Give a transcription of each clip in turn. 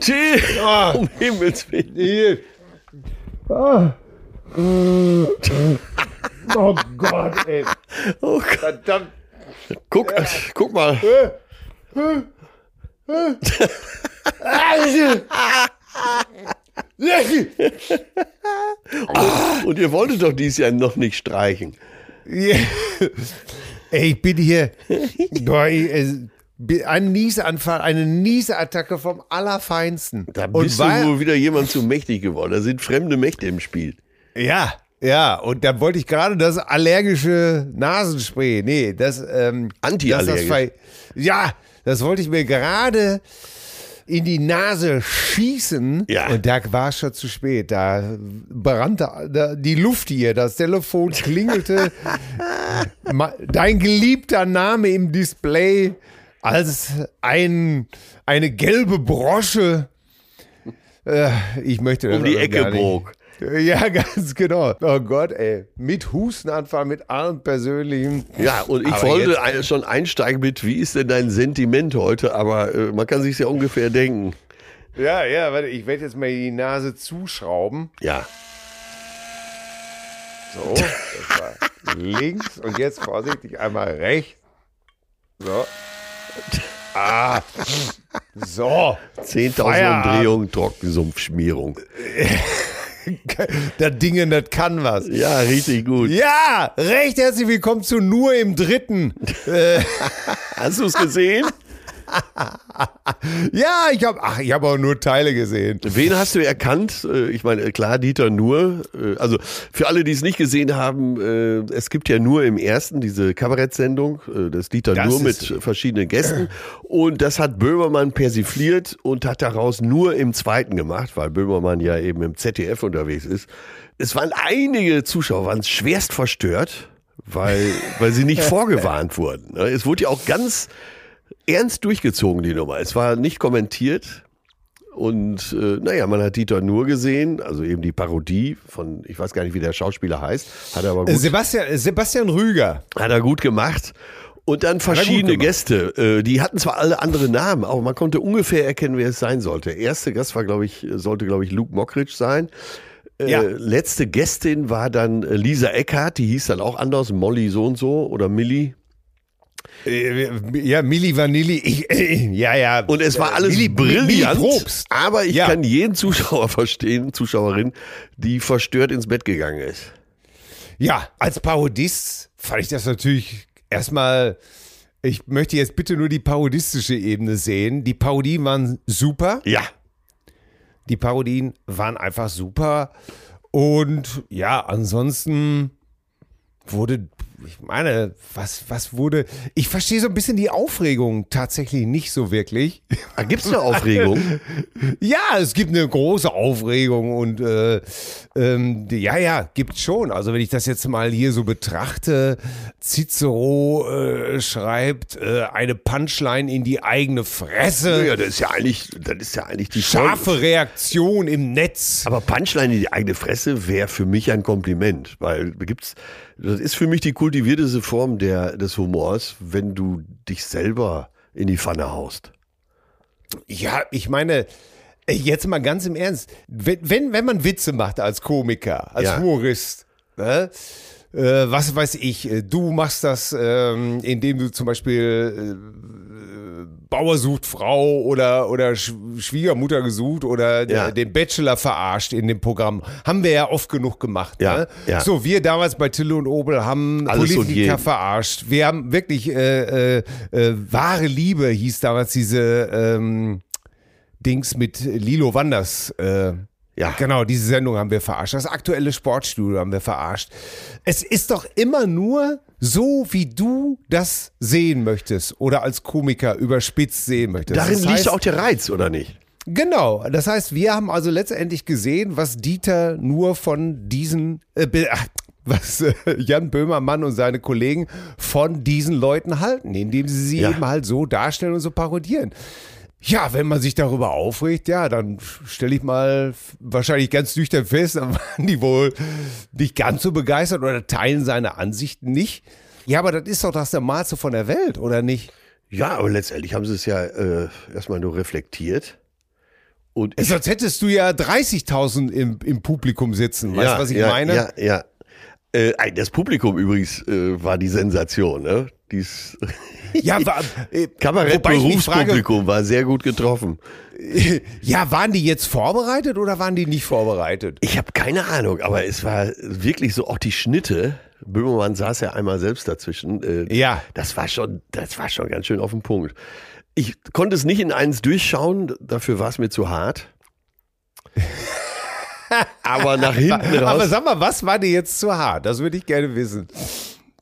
Chill! Oh. Um Himmels Willen. Oh. oh Gott, ey. Oh Gott. Verdammt. Guck, ja. guck mal. oh, und ihr wolltet doch dieses Jahr noch nicht streichen. Yeah. Ey, ich bin hier. Boah, ey, ein Nieseanfall, eine Nieseattacke vom Allerfeinsten. Da bist und du wohl wieder jemand zu mächtig geworden. Da sind fremde Mächte im Spiel. Ja, ja. Und da wollte ich gerade das allergische Nasenspray. Nee, das. Ähm, Anti-allergisch. Das, ja, das wollte ich mir gerade in die Nase schießen. Ja. Und da war es schon zu spät. Da brannte die Luft hier. Das Telefon klingelte. Dein geliebter Name im Display als ein, eine gelbe Brosche. Äh, ich möchte das Um die Ecke bog. Ja, ganz genau. Oh Gott, ey. Mit Hustenanfall, mit allem Persönlichen. Ja, und ich aber wollte jetzt, schon einsteigen mit, wie ist denn dein Sentiment heute? Aber äh, man kann sich ja ungefähr denken. Ja, ja, warte, ich werde jetzt mal die Nase zuschrauben. Ja. So, das war links und jetzt vorsichtig einmal rechts. So. Ah, so. 10.000 Umdrehungen, Trockensumpfschmierung. das Ding, das kann was. Ja, richtig gut. Ja, recht herzlich willkommen zu Nur im Dritten. Hast du es gesehen? ja, ich habe ach, ich habe auch nur Teile gesehen. Wen hast du erkannt? Äh, ich meine, klar, Dieter Nur. Äh, also für alle, die es nicht gesehen haben, äh, es gibt ja nur im ersten diese Kabarettsendung, das Dieter das Nur mit verschiedenen Gästen. Und das hat Böhmermann persifliert und hat daraus nur im zweiten gemacht, weil Böhmermann ja eben im ZDF unterwegs ist. Es waren einige Zuschauer, waren schwerst verstört weil, weil sie nicht vorgewarnt wurden. Ne? Es wurde ja auch ganz ernst durchgezogen, die Nummer. Es war nicht kommentiert. Und äh, naja, man hat Dieter nur gesehen, also eben die Parodie von, ich weiß gar nicht, wie der Schauspieler heißt, hat er aber gut, Sebastian, Sebastian Rüger. Hat er gut gemacht. Und dann verschiedene Gäste, äh, die hatten zwar alle andere Namen, aber man konnte ungefähr erkennen, wer es sein sollte. Der erste Gast war, glaube ich, sollte, glaube ich, Luke Mockridge sein. Äh, ja. Letzte Gästin war dann äh, Lisa Eckhardt, die hieß dann auch anders, Molly so und so oder Millie. Äh, ja, Milli Vanilli, ich, äh, ja, ja. Und es war alles Milli, brillant, Milli aber ich ja. kann jeden Zuschauer verstehen, Zuschauerin, die verstört ins Bett gegangen ist. Ja, als Parodist fand ich das natürlich erstmal, ich möchte jetzt bitte nur die parodistische Ebene sehen. Die Parodien waren super. Ja. Die Parodien waren einfach super. Und ja, ansonsten wurde ich meine, was, was wurde. Ich verstehe so ein bisschen die Aufregung tatsächlich nicht so wirklich. Gibt es eine Aufregung? ja, es gibt eine große Aufregung und äh, ähm, ja, ja, gibt schon. Also wenn ich das jetzt mal hier so betrachte, Cicero äh, schreibt äh, eine Punchline in die eigene Fresse. Ja, das ist ja eigentlich, das ist ja eigentlich die scharfe Folge. Reaktion im Netz. Aber Punchline in die eigene Fresse wäre für mich ein Kompliment, weil gibt's, das ist für mich die kultivierteste Form der, des Humors, wenn du dich selber in die Pfanne haust. Ja, ich meine, jetzt mal ganz im Ernst, wenn, wenn, wenn man Witze macht als Komiker, als ja. Humorist, ne? Äh, was weiß ich, äh, du machst das, ähm, indem du zum Beispiel äh, Bauer sucht Frau oder, oder Schwiegermutter gesucht oder ja. den Bachelor verarscht in dem Programm. Haben wir ja oft genug gemacht. Ja, ne? ja. So, wir damals bei Tille und Obel haben Alles Politiker verarscht. Wir haben wirklich äh, äh, äh, wahre Liebe hieß damals diese ähm, Dings mit Lilo Wanders. Äh, ja. Genau, diese Sendung haben wir verarscht. Das aktuelle Sportstudio haben wir verarscht. Es ist doch immer nur so, wie du das sehen möchtest oder als Komiker überspitzt sehen möchtest. Darin das heißt, liegt auch der Reiz, oder nicht? Genau, das heißt, wir haben also letztendlich gesehen, was Dieter nur von diesen, äh, was äh, Jan Böhmermann und seine Kollegen von diesen Leuten halten, indem sie sie ja. eben halt so darstellen und so parodieren. Ja, wenn man sich darüber aufregt, ja, dann stelle ich mal wahrscheinlich ganz nüchtern fest, dann waren die wohl nicht ganz so begeistert oder teilen seine Ansichten nicht. Ja, aber das ist doch das Normalste von der Welt, oder nicht? Ja, aber letztendlich haben sie es ja äh, erstmal nur reflektiert. Und Sonst hättest du ja 30.000 im, im Publikum sitzen. Weißt du, ja, was ich ja, meine? Ja, ja. Äh, das Publikum übrigens äh, war die Sensation, ne? Dies ja, war, äh, Kabarett-Berufspublikum war sehr gut getroffen. Ja, waren die jetzt vorbereitet oder waren die nicht vorbereitet? Ich habe keine Ahnung, aber es war wirklich so, auch die Schnitte. Böhmermann saß ja einmal selbst dazwischen. Äh, ja. Das war schon, das war schon ganz schön auf den Punkt. Ich konnte es nicht in eins durchschauen, dafür war es mir zu hart. aber nach hinten raus. Aber sag mal, was war dir jetzt zu hart? Das würde ich gerne wissen.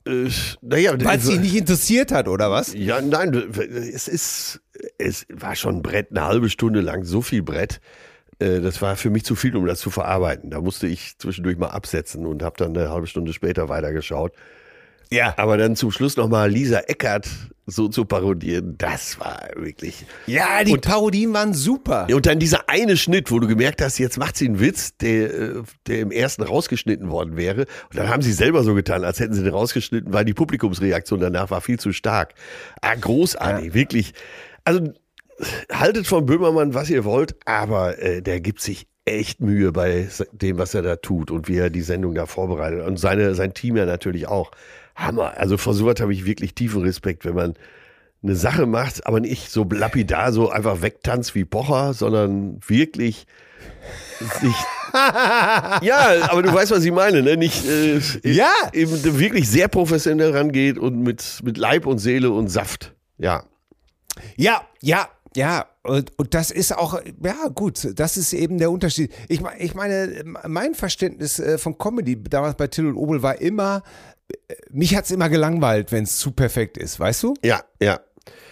Äh, naja, Weil es sie nicht interessiert hat, oder was? Ja, nein, es ist, es war schon ein Brett, eine halbe Stunde lang, so viel Brett. Äh, das war für mich zu viel, um das zu verarbeiten. Da musste ich zwischendurch mal absetzen und habe dann eine halbe Stunde später weitergeschaut. Ja. Aber dann zum Schluss nochmal Lisa Eckert so zu parodieren, das war wirklich. Ja, die und, Parodien waren super. Und dann dieser eine Schnitt, wo du gemerkt hast, jetzt macht sie einen Witz, der, äh, der im ersten rausgeschnitten worden wäre. Und dann haben sie selber so getan, als hätten sie den rausgeschnitten, weil die Publikumsreaktion danach war viel zu stark. Ah, großartig, ja. wirklich. Also haltet von Böhmermann, was ihr wollt, aber äh, der gibt sich echt Mühe bei dem, was er da tut und wie er die Sendung da vorbereitet. Und seine, sein Team ja natürlich auch. Hammer. Also vor sowas habe ich wirklich tiefen Respekt, wenn man eine Sache macht, aber nicht so lapidar, so einfach wegtanzt wie Pocher, sondern wirklich sich. ja, aber du weißt, was ich meine, ne? Nicht äh, ja. eben wirklich sehr professionell rangeht und mit, mit Leib und Seele und Saft. Ja. Ja, ja, ja, und, und das ist auch, ja gut, das ist eben der Unterschied. Ich, ich meine, mein Verständnis äh, von Comedy damals bei Till und Obel war immer, mich hat es immer gelangweilt, wenn es zu perfekt ist, weißt du? Ja, ja.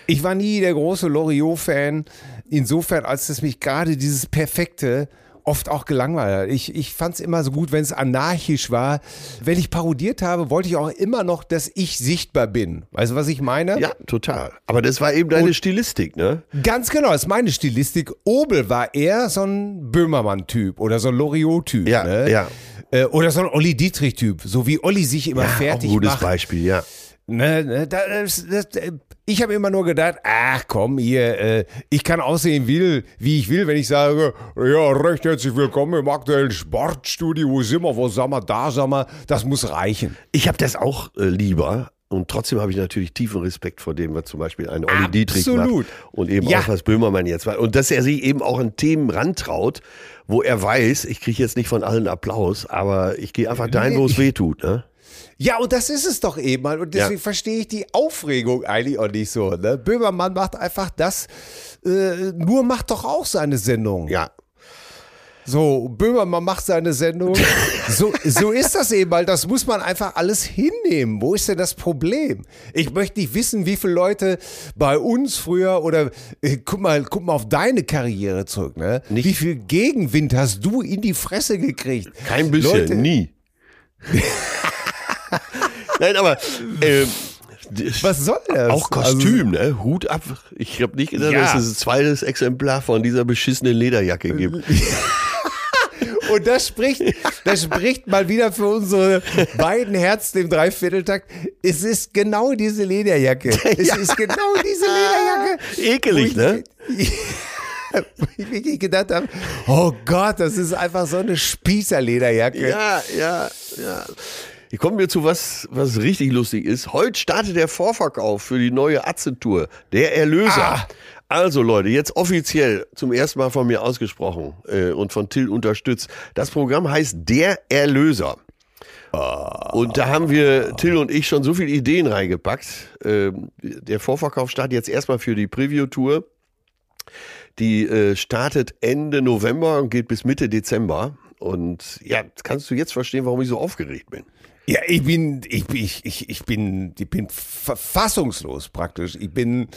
Ich war nie der große Loriot-Fan, insofern, als es mich gerade dieses Perfekte oft auch gelangweilt. Ich, ich fand es immer so gut, wenn es anarchisch war. Wenn ich parodiert habe, wollte ich auch immer noch, dass ich sichtbar bin. Weißt du, was ich meine? Ja, total. Aber das war eben deine Und Stilistik, ne? Ganz genau, das ist meine Stilistik. Obel war eher so ein Böhmermann-Typ oder so ein Loriot-Typ. Ja, ne? ja. Äh, oder so ein Olli Dietrich-Typ, so wie Olli sich immer ja, fertig auch ein gutes macht. Beispiel, ja. Ne, ne, das, das, ich habe immer nur gedacht, ach komm hier, äh, ich kann aussehen will, wie ich will, wenn ich sage, ja, recht herzlich willkommen im aktuellen Sportstudio, wo sind wir, wo sind wir, da sind wir, das muss reichen. Ich habe das auch äh, lieber, und trotzdem habe ich natürlich tiefen Respekt vor dem, was zum Beispiel ein Olli Absolut. Dietrich macht. Und eben ja. auch, was Böhmermann jetzt war. Und dass er sich eben auch an Themen rantraut, wo er weiß, ich kriege jetzt nicht von allen Applaus, aber ich gehe einfach dahin, wo es weh tut. Ne? Ja, und das ist es doch eben. Und deswegen ja. verstehe ich die Aufregung eigentlich auch nicht so. Ne? Böhmermann macht einfach das, äh, nur macht doch auch seine Sendung. Ja. So, Böhmermann macht seine Sendung. So, so ist das eben, weil das muss man einfach alles hinnehmen. Wo ist denn das Problem? Ich möchte nicht wissen, wie viele Leute bei uns früher oder äh, guck mal, guck mal auf deine Karriere zurück, ne? Nicht. Wie viel Gegenwind hast du in die Fresse gekriegt? Kein bisschen, Leute, nie. Nein, aber äh, was soll das? Auch Kostüm, also, ne? Hut ab. Ich habe nicht gedacht, ja. dass es ein zweites Exemplar von dieser beschissenen Lederjacke gibt. Und das spricht, das spricht mal wieder für unsere beiden Herzen im Dreivierteltakt. Es ist genau diese Lederjacke. Es ja. ist genau diese Lederjacke. Ekelig, ne? ich wirklich gedacht habe, oh Gott, das ist einfach so eine Spießerlederjacke. Ja, ja, ja. Hier kommen wir zu was, was richtig lustig ist. Heute startet der Vorverkauf für die neue Atze-Tour, der Erlöser. Ah. Also Leute, jetzt offiziell zum ersten Mal von mir ausgesprochen äh, und von Till unterstützt. Das Programm heißt Der Erlöser. Ah. Und da haben wir, Till und ich, schon so viele Ideen reingepackt. Ähm, der Vorverkauf startet jetzt erstmal für die Preview-Tour. Die äh, startet Ende November und geht bis Mitte Dezember. Und ja, kannst du jetzt verstehen, warum ich so aufgeregt bin? Ja, ich bin, ich, ich, ich, ich bin, ich bin fassungslos praktisch. Ich bin,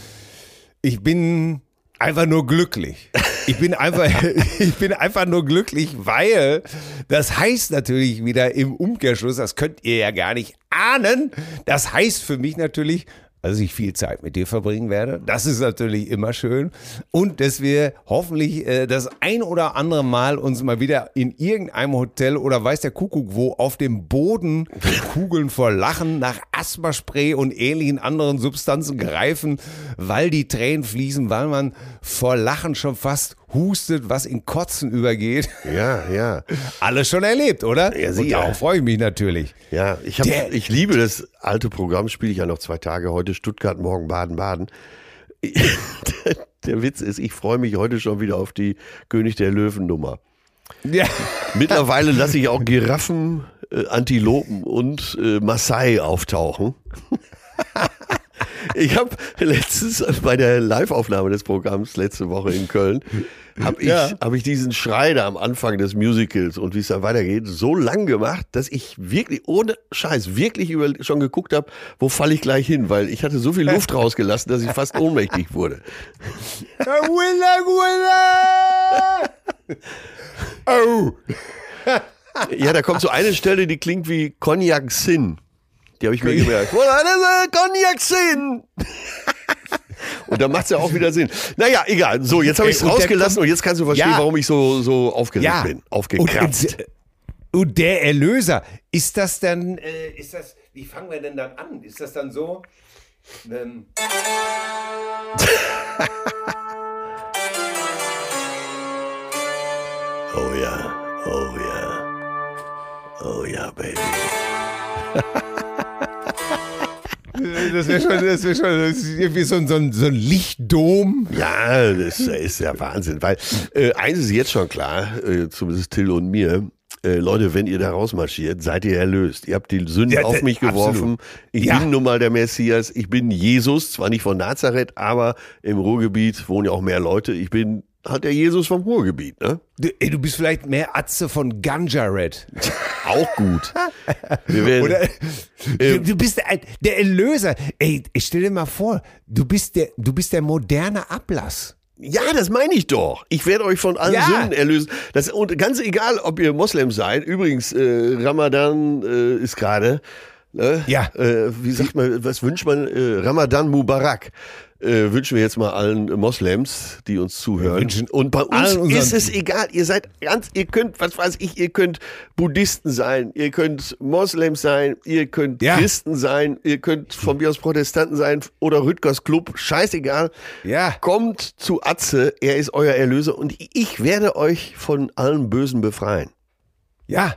ich bin einfach nur glücklich. Ich bin einfach, ich bin einfach nur glücklich, weil das heißt natürlich wieder im Umkehrschluss, das könnt ihr ja gar nicht ahnen. Das heißt für mich natürlich, dass ich viel Zeit mit dir verbringen werde. Das ist natürlich immer schön. Und dass wir hoffentlich äh, das ein oder andere Mal uns mal wieder in irgendeinem Hotel oder weiß der Kuckuck wo auf dem Boden Kugeln vor Lachen nach Asthmaspray und ähnlichen anderen Substanzen greifen, weil die Tränen fließen, weil man vor Lachen schon fast hustet, was in Kotzen übergeht. Ja, ja. Alles schon erlebt, oder? Ja, sie, Und darauf freue ich mich natürlich. Ja, ich, hab, Der, ich liebe das alte Programm, spiele ich ja noch zwei Tage. Heute Stuttgart, morgen Baden-Baden. der, der Witz ist, ich freue mich heute schon wieder auf die König der Löwen-Nummer. Ja. Mittlerweile lasse ich auch Giraffen, äh, Antilopen und äh, Maasai auftauchen. Ich habe letztens bei der Live-Aufnahme des Programms letzte Woche in Köln habe ich, ja. hab ich diesen Schrei da am Anfang des Musicals und wie es dann weitergeht, so lang gemacht, dass ich wirklich, ohne Scheiß, wirklich über, schon geguckt habe, wo falle ich gleich hin, weil ich hatte so viel Luft rausgelassen, dass ich fast ohnmächtig wurde. Willa, Willa! Oh! Ja, da kommt so eine Stelle, die klingt wie Cognac Sin. Die habe ich mir gemerkt. Cognac Sin! Und da macht es ja auch wieder Sinn. Naja, egal. So, jetzt habe ich es rausgelassen und jetzt kannst du verstehen, ja. warum ich so, so aufgeregt ja. bin. Aufgekratzt. Und, und, der Erlöser, ist das dann, äh, ist das, wie fangen wir denn dann an? Ist das dann so? Ähm oh ja, oh ja, oh ja, Baby. Das wäre schon, das wär schon das ist irgendwie so ein, so, ein, so ein Lichtdom. Ja, das ist ja Wahnsinn. Weil äh, eins ist jetzt schon klar, äh, zumindest Till und mir. Äh, Leute, wenn ihr da rausmarschiert, seid ihr erlöst. Ihr habt die Sünden ja, auf mich geworfen. Absolut. Ich ja. bin nun mal der Messias. Ich bin Jesus, zwar nicht von Nazareth, aber im Ruhrgebiet wohnen ja auch mehr Leute. Ich bin hat der Jesus vom Ruhrgebiet, ne? Du, ey, du bist vielleicht mehr Atze von Ganja Red. Auch gut. Werden, Oder, äh, du, bist der, der Erlöser. Ey, ich stell dir mal vor, du bist der, du bist der moderne Ablass. Ja, das meine ich doch. Ich werde euch von allen ja. Sünden erlösen. Das, und ganz egal, ob ihr Moslem seid. Übrigens, äh, Ramadan äh, ist gerade. Ne? Ja. Äh, wie sagt man, was wünscht man? Äh, Ramadan Mubarak äh, wünschen wir jetzt mal allen Moslems, die uns zuhören. Und bei uns ist es egal. Ihr seid ganz, ihr könnt, was weiß ich, ihr könnt Buddhisten sein, ihr könnt Moslems sein, ihr könnt ja. Christen sein, ihr könnt von mir aus Protestanten sein oder Rüttgers Club. Scheißegal. Ja. Kommt zu Atze, er ist euer Erlöser und ich werde euch von allem Bösen befreien. Ja,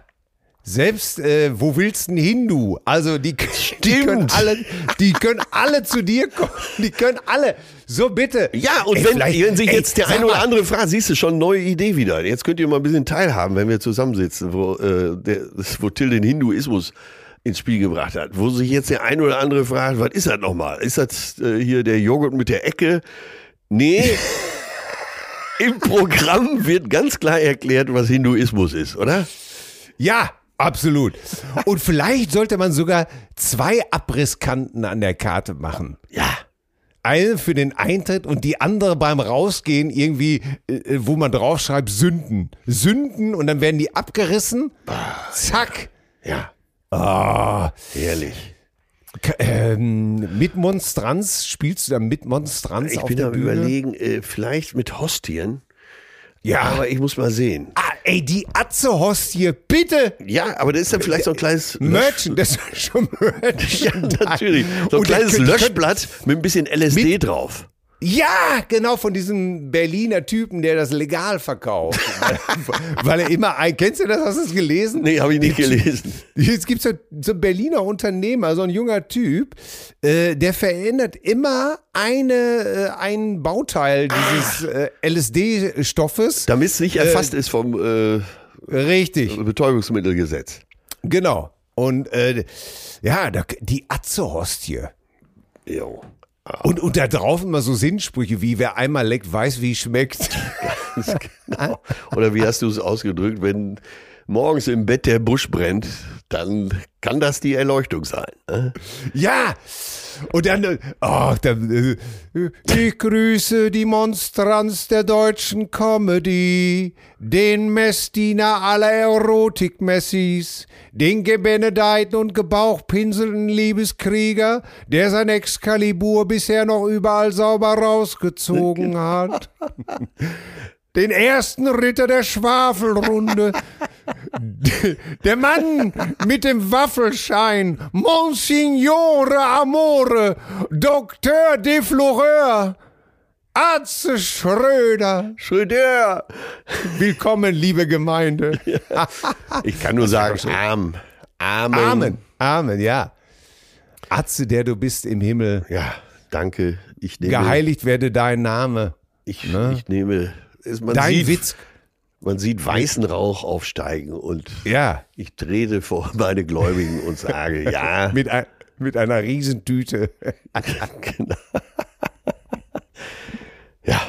selbst äh, wo willst du hin, du? Also die, die, können alle, die können alle zu dir kommen. Die können alle. So bitte. Ja, und ey, wenn, wenn sich jetzt der eine oder andere fragt, siehst du schon neue Idee wieder. Jetzt könnt ihr mal ein bisschen teilhaben, wenn wir zusammensitzen, wo, äh, der, wo Till den Hinduismus ins Spiel gebracht hat. Wo sich jetzt der eine oder andere fragt, was ist das nochmal? Ist das äh, hier der Joghurt mit der Ecke? Nee. Im Programm wird ganz klar erklärt, was Hinduismus ist, oder? Ja, absolut. Und vielleicht sollte man sogar zwei Abrisskanten an der Karte machen. Ja. Eine für den Eintritt und die andere beim Rausgehen irgendwie, äh, wo man draufschreibt, Sünden. Sünden und dann werden die abgerissen. Zack. Ja. Ah, Herrlich. Ähm, mit Monstranz, spielst du da mit Monstranz Ich auf bin der am Bühne? überlegen, äh, vielleicht mit Hostien. Ja. Aber ich muss mal sehen. Ah, ey, die Atze-Hostie, bitte! Ja, aber das ist dann vielleicht so ein kleines Merchen, das ist schon Merchen. Ja, natürlich. So ein Und kleines könnt- Löschblatt mit ein bisschen LSD drauf. Ja, genau, von diesem Berliner Typen, der das legal verkauft. Weil er immer ein, kennst du das, hast du es gelesen? Nee, habe ich nicht gelesen. Jetzt gibt es so, einen Berliner Unternehmer, so ein junger Typ, äh, der verändert immer eine, äh, ein Bauteil dieses äh, LSD-Stoffes. Damit es nicht erfasst ist vom äh, Richtig, Betäubungsmittelgesetz. genau. Und äh, ja, da, die Atze-Hostie. Jo. Und, und da drauf immer so Sinnsprüche wie, wer einmal leckt, weiß, wie es schmeckt. Genau. Oder wie hast du es ausgedrückt, wenn morgens im Bett der Busch brennt, dann kann das die Erleuchtung sein. ne? Ja! Und dann, oh, dann, äh, ich grüße die Monstranz der deutschen Comedy, den Messdiener aller Erotik-Messis, den gebenedeiten und gebauchpinselnden Liebeskrieger, der sein Exkalibur bisher noch überall sauber rausgezogen hat. Den ersten Ritter der Schwafelrunde, der Mann mit dem Waffelschein, Monsignore Amore, Doktor de Floreur, Atze Schröder. Schröder! Willkommen, liebe Gemeinde. Ich kann nur sagen, arm. Amen. Amen. Amen, ja. Atze, der du bist im Himmel, Ja, danke. Ich nehme, geheiligt werde dein Name. ich, ich nehme, Dein sieht, Witz. Man sieht weißen Rauch aufsteigen und Ja, ich trete vor meine Gläubigen und sage, ja, mit, ein, mit einer Riesentüte. genau. ja.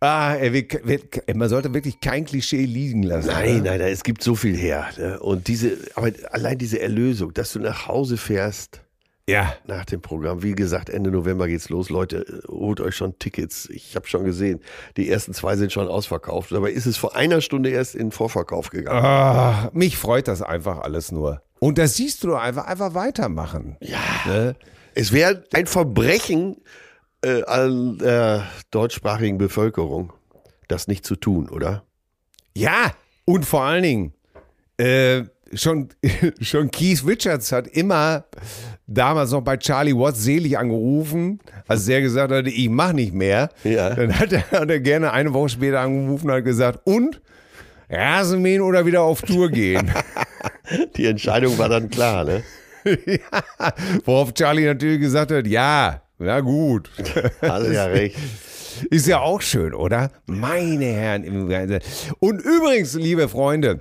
Ah, will, will, man sollte wirklich kein Klischee liegen lassen. Nein, ne? nein, nein, es gibt so viel her. Ne? Und diese, aber allein diese Erlösung, dass du nach Hause fährst Ja. nach dem Programm. Wie gesagt, Ende November geht's los. Leute, holt euch schon Tickets. Ich habe schon gesehen, die ersten zwei sind schon ausverkauft. Dabei ist es vor einer Stunde erst in den Vorverkauf gegangen. Ah, mich freut das einfach alles nur. Und das siehst du einfach, einfach weitermachen. Ja. Ne? Es wäre ein Verbrechen äh, an der deutschsprachigen Bevölkerung, das nicht zu tun, oder? Ja, und vor allen Dingen, äh, schon, schon Keith Richards hat immer damals noch bei Charlie Watts selig angerufen, als der gesagt hatte, ich mach nicht mehr. Ja. Dann hat er, hat er gerne eine Woche später angerufen und hat gesagt, und? Rasenmähen oder wieder auf Tour gehen? Die Entscheidung war dann klar, ne? ja, worauf Charlie natürlich gesagt hat, ja, na gut. Hast ja recht. Ist ja auch schön, oder? Meine Herren. Und übrigens, liebe Freunde,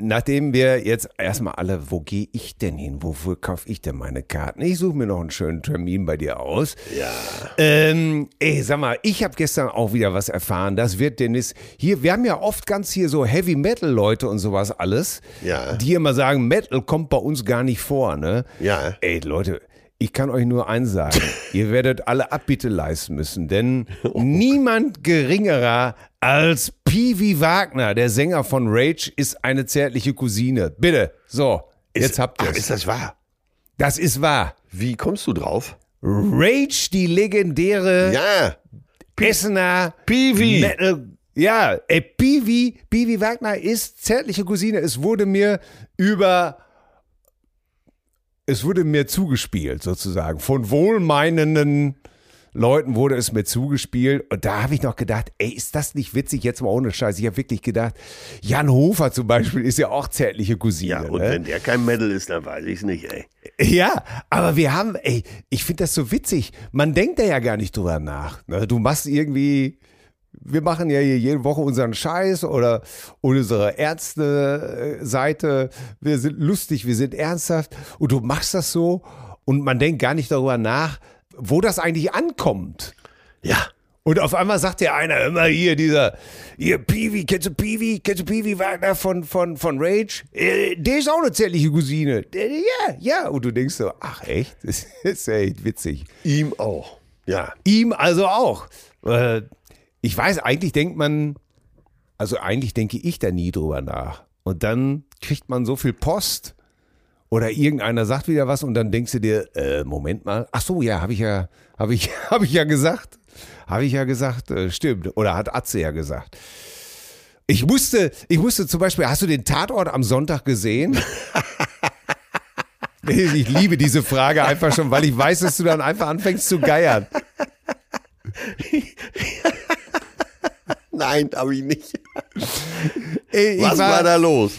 nachdem wir jetzt erstmal alle, wo gehe ich denn hin? Wofür kaufe ich denn meine Karten? Ich suche mir noch einen schönen Termin bei dir aus. Ja. Ähm, ey, sag mal, ich habe gestern auch wieder was erfahren. Das wird Dennis hier. Wir haben ja oft ganz hier so Heavy Metal Leute und sowas alles, Ja. die immer sagen, Metal kommt bei uns gar nicht vor, ne? Ja. Ey, Leute, ich kann euch nur eins sagen. Ihr werdet alle Abbitte leisten müssen, denn niemand geringerer als Peewee Wagner, der Sänger von Rage, ist eine zärtliche Cousine. Bitte, so, jetzt habt ihr Ach, ist es. das wahr? Das ist wahr. Wie kommst du drauf? Rage, die legendäre Ja. Essener Peewee. Metal. Ja, ey, Peewee, Peewee Wagner ist zärtliche Cousine. Es wurde mir über es wurde mir zugespielt, sozusagen. Von wohlmeinenden Leuten wurde es mir zugespielt. Und da habe ich noch gedacht, ey, ist das nicht witzig? Jetzt mal ohne Scheiß. Ich habe wirklich gedacht, Jan Hofer zum Beispiel ist ja auch zärtliche Cousine. Ja, und ne? wenn der kein Medal ist, dann weiß ich es nicht, ey. Ja, aber wir haben, ey, ich finde das so witzig. Man denkt da ja gar nicht drüber nach. ne? Du machst irgendwie, wir machen ja hier jede Woche unseren Scheiß oder unsere Ärzte-Seite. Wir sind lustig, wir sind ernsthaft. Und du machst das so und man denkt gar nicht darüber nach, wo das eigentlich ankommt. Ja. Und auf einmal sagt der einer immer hier, dieser, hier, Peewee, kennst du Peewee? Kennst du Peewee Wagner von, von, von Rage? Äh, der ist auch eine zärtliche Cousine. Ja, ja. Und du denkst so, ach echt? Das ist ja echt witzig. Ihm auch. Ja. Ihm also auch. Äh, ich weiß, eigentlich denkt man, also eigentlich denke ich da nie drüber nach. Und dann kriegt man so viel Post oder irgendeiner sagt wieder was und dann denkst du dir, äh, Moment mal, ach so, ja, habe ich ja, habe ich, habe ich ja gesagt, habe ich ja gesagt, äh, stimmt. Oder hat Atze ja gesagt. Ich musste, ich musste zum Beispiel, hast du den Tatort am Sonntag gesehen? ich liebe diese Frage einfach schon, weil ich weiß, dass du dann einfach anfängst zu geiern. Nein, habe ich nicht. Ich Was war, war, da los?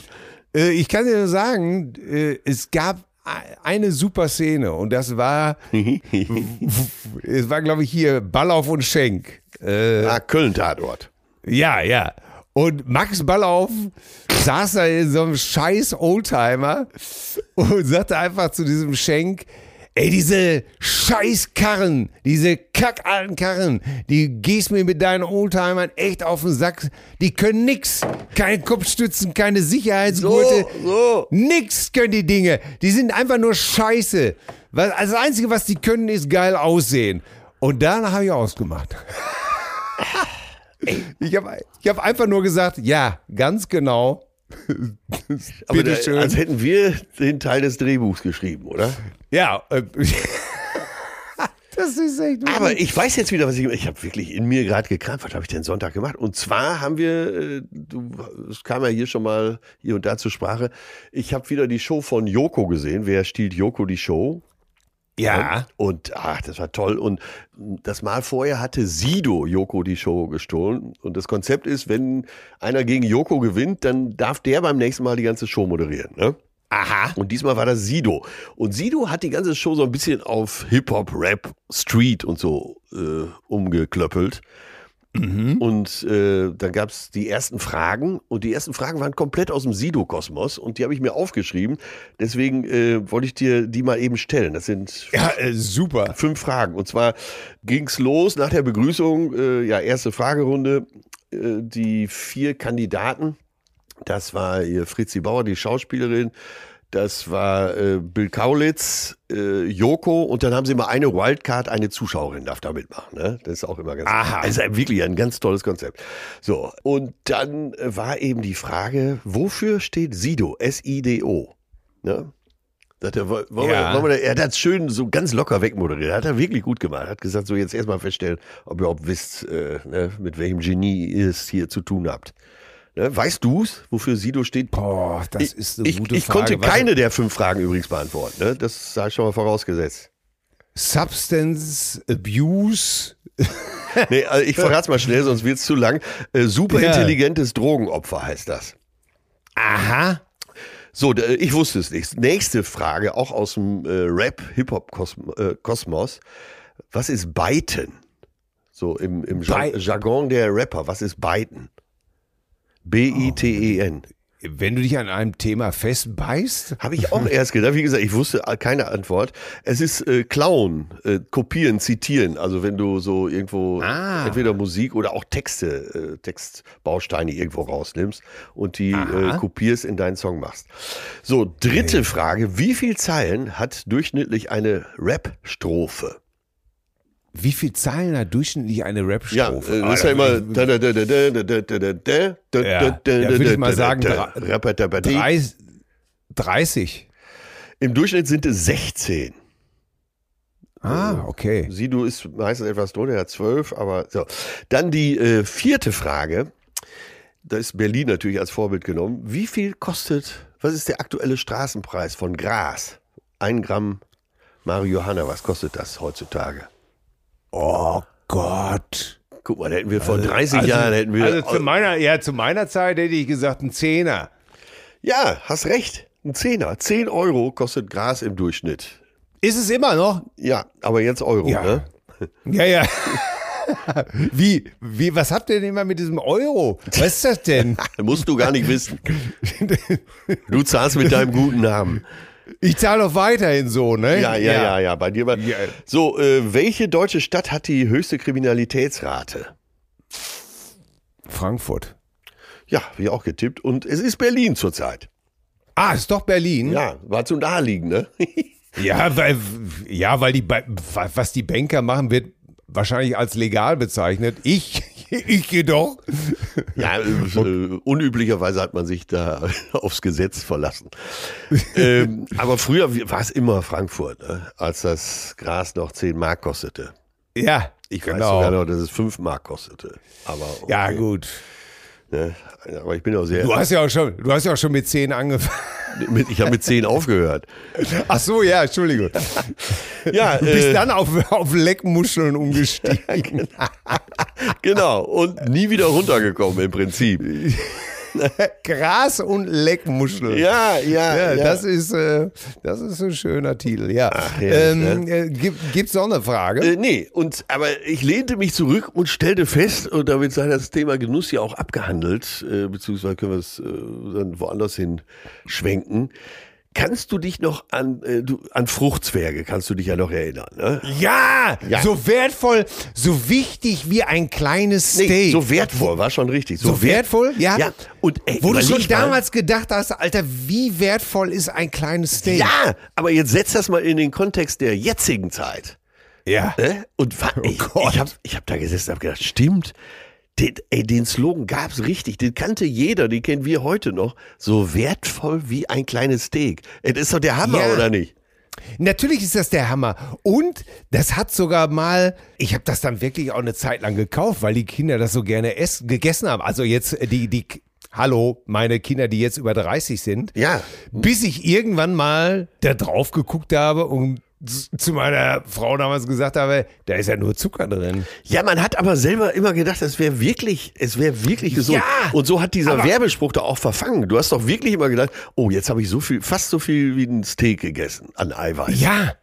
Äh, ich kann dir nur sagen, äh, es gab eine super Szene und das war, es war glaube ich hier Ballauf und Schenk. Äh, ah, Köln-Tatort. Ja, ja. Und Max Ballauf saß da in so einem scheiß Oldtimer und sagte einfach zu diesem Schenk, Ey, diese Scheißkarren, diese kackalten Karren, die gehst mir mit deinen Oldtimern echt auf den Sack. Die können nix. Keine Kopfstützen, keine Sicherheitsgurte. So, so. Nix können die Dinge. Die sind einfach nur scheiße. Also das Einzige, was die können, ist geil aussehen. Und danach habe ich ausgemacht. ich habe ich hab einfach nur gesagt, ja, ganz genau. Aber da, als hätten wir den Teil des Drehbuchs geschrieben, oder? Ja. Äh, das ist echt. Aber ich weiß jetzt wieder, was ich. Ich habe wirklich in mir gerade gekrampft. Was habe ich denn Sonntag gemacht? Und zwar haben wir, äh, du, es kam ja hier schon mal hier und da zur Sprache. Ich habe wieder die Show von Joko gesehen. Wer stiehlt Joko die Show? Ja. Und ach, das war toll. Und das Mal vorher hatte Sido Joko die Show gestohlen. Und das Konzept ist, wenn einer gegen Joko gewinnt, dann darf der beim nächsten Mal die ganze Show moderieren. Ne? Aha. Und diesmal war das Sido. Und Sido hat die ganze Show so ein bisschen auf Hip-Hop, Rap, Street und so äh, umgeklöppelt. Mhm. Und äh, dann gab es die ersten Fragen und die ersten Fragen waren komplett aus dem Sido-Kosmos und die habe ich mir aufgeschrieben. Deswegen äh, wollte ich dir die mal eben stellen. Das sind ja, äh, super. fünf Fragen. Und zwar ging es los nach der Begrüßung, äh, ja, erste Fragerunde. Äh, die vier Kandidaten, das war hier Fritzi Bauer, die Schauspielerin, das war äh, Bill Kaulitz, äh, Joko und dann haben sie mal eine Wildcard, eine Zuschauerin darf da mitmachen. Ne? Das ist auch immer ganz Aha. Also wirklich ein ganz tolles Konzept. So, und dann äh, war eben die Frage, wofür steht Sido? S-I-D-O. Ne? Er, wollen ja. wir, wollen wir, er hat das schön so ganz locker wegmoderiert. Hat er wirklich gut gemacht. Hat gesagt, so jetzt erstmal feststellen, ob ihr überhaupt wisst, äh, ne, mit welchem Genie ihr es hier zu tun habt. Ne, weißt du es, wofür Sido steht? Boah, das ist eine ich, gute ich, Frage. Ich konnte keine der fünf Fragen übrigens beantworten. Ne? Das habe ich schon mal vorausgesetzt. Substance Abuse. nee, also ich verrate es mal schnell, sonst wird es zu lang. Äh, superintelligentes ja. Drogenopfer heißt das. Aha. So, ich wusste es nicht. Nächste Frage, auch aus dem äh, Rap-Hip-Hop-Kosmos. Äh, was ist Beiten? So im, im Jargon der Rapper, was ist Beiten? B-I-T-E-N. Wenn du dich an einem Thema festbeißt? Habe ich auch erst gedacht. Wie gesagt, ich wusste keine Antwort. Es ist äh, Klauen, äh, kopieren, zitieren. Also wenn du so irgendwo ah. entweder Musik oder auch Texte, äh, Textbausteine irgendwo rausnimmst und die äh, kopierst in deinen Song machst. So, dritte okay. Frage. Wie viele Zeilen hat durchschnittlich eine Rap-Strophe? Wie viel Zeilen hat durchschnittlich eine Rap-Strophe? Ja, das ist ja immer. Ja, würde ich mal sagen, 30. Im Durchschnitt sind es 16. Ah, okay. Sido ist meistens etwas drunter, er hat 12, aber so. Dann die äh, vierte Frage. Da ist Berlin natürlich als Vorbild genommen. Wie viel kostet, was ist der aktuelle Straßenpreis von Gras? Ein Gramm Marihuana, was kostet das heutzutage? Oh Gott. Guck mal, da hätten wir vor also, 30 also, Jahren hätten wir. Also zu meiner, ja, zu meiner Zeit hätte ich gesagt, ein Zehner. Ja, hast recht. Ein Zehner. Zehn Euro kostet Gras im Durchschnitt. Ist es immer noch? Ja, aber jetzt Euro, ja. ne? Ja, ja. Wie, wie, was habt ihr denn immer mit diesem Euro? Was ist das denn? musst du gar nicht wissen. Du zahlst mit deinem guten Namen. Ich zahle doch weiterhin so, ne? Ja, ja, ja, ja, ja. bei dir. Bei ja. So, äh, welche deutsche Stadt hat die höchste Kriminalitätsrate? Frankfurt. Ja, wie auch getippt. Und es ist Berlin zurzeit. Ah, ist doch Berlin. Ja, war zum Naheliegen, ne? ja, weil, ja, weil die, was die Banker machen, wird wahrscheinlich als legal bezeichnet. Ich, ich jedoch. Ja, äh, unüblicherweise hat man sich da aufs Gesetz verlassen. ähm, aber früher war es immer Frankfurt, ne? als das Gras noch 10 Mark kostete. Ja. Ich genau. weiß sogar noch, dass es 5 Mark kostete. Aber okay. Ja, gut. Ne? Aber ich bin auch sehr. Du hast ja auch schon, du hast ja auch schon mit 10 angefangen. ich habe mit 10 aufgehört. Ach so, ja, Entschuldigung. ja, du bist äh, dann auf, auf Leckmuscheln umgestiegen. genau, und nie wieder runtergekommen im Prinzip. Gras und Leckmuschel. Ja, ja, ja. Das, ist, äh, das ist ein schöner Titel, ja. Ach, ähm, ne? äh, gibt es noch eine Frage? Äh, nee, und, aber ich lehnte mich zurück und stellte fest, und damit sei das Thema Genuss ja auch abgehandelt, äh, beziehungsweise können wir es äh, dann woanders hin schwenken. Kannst du dich noch an, äh, du, an Fruchtzwerge, kannst du dich ja noch erinnern, ne? Ja, ja, so wertvoll, so wichtig wie ein kleines Steak. Nee, so wertvoll, war schon richtig. So, so wertvoll? Ja. ja. Und, ey, Wo du schon damals gedacht hast, Alter, wie wertvoll ist ein kleines Steak? Ja, aber jetzt setz das mal in den Kontext der jetzigen Zeit. Ja. Ne? Und oh ich, ich habe ich hab da gesessen und hab gedacht, stimmt, den, ey, den Slogan gab's richtig, den kannte jeder, den kennen wir heute noch. So wertvoll wie ein kleines Steak. Das ist doch der Hammer, ja. oder nicht? Natürlich ist das der Hammer. Und das hat sogar mal, ich habe das dann wirklich auch eine Zeit lang gekauft, weil die Kinder das so gerne essen, gegessen haben. Also jetzt die, die, hallo, meine Kinder, die jetzt über 30 sind. Ja. Bis ich irgendwann mal da drauf geguckt habe und zu meiner Frau damals gesagt habe, da ist ja nur Zucker drin. Ja, man hat aber selber immer gedacht, es wäre wirklich, es wäre wirklich gesund. Ja, und so hat dieser Werbespruch da auch verfangen. Du hast doch wirklich immer gedacht, oh, jetzt habe ich so viel, fast so viel wie ein Steak gegessen an Eiweiß. Ja.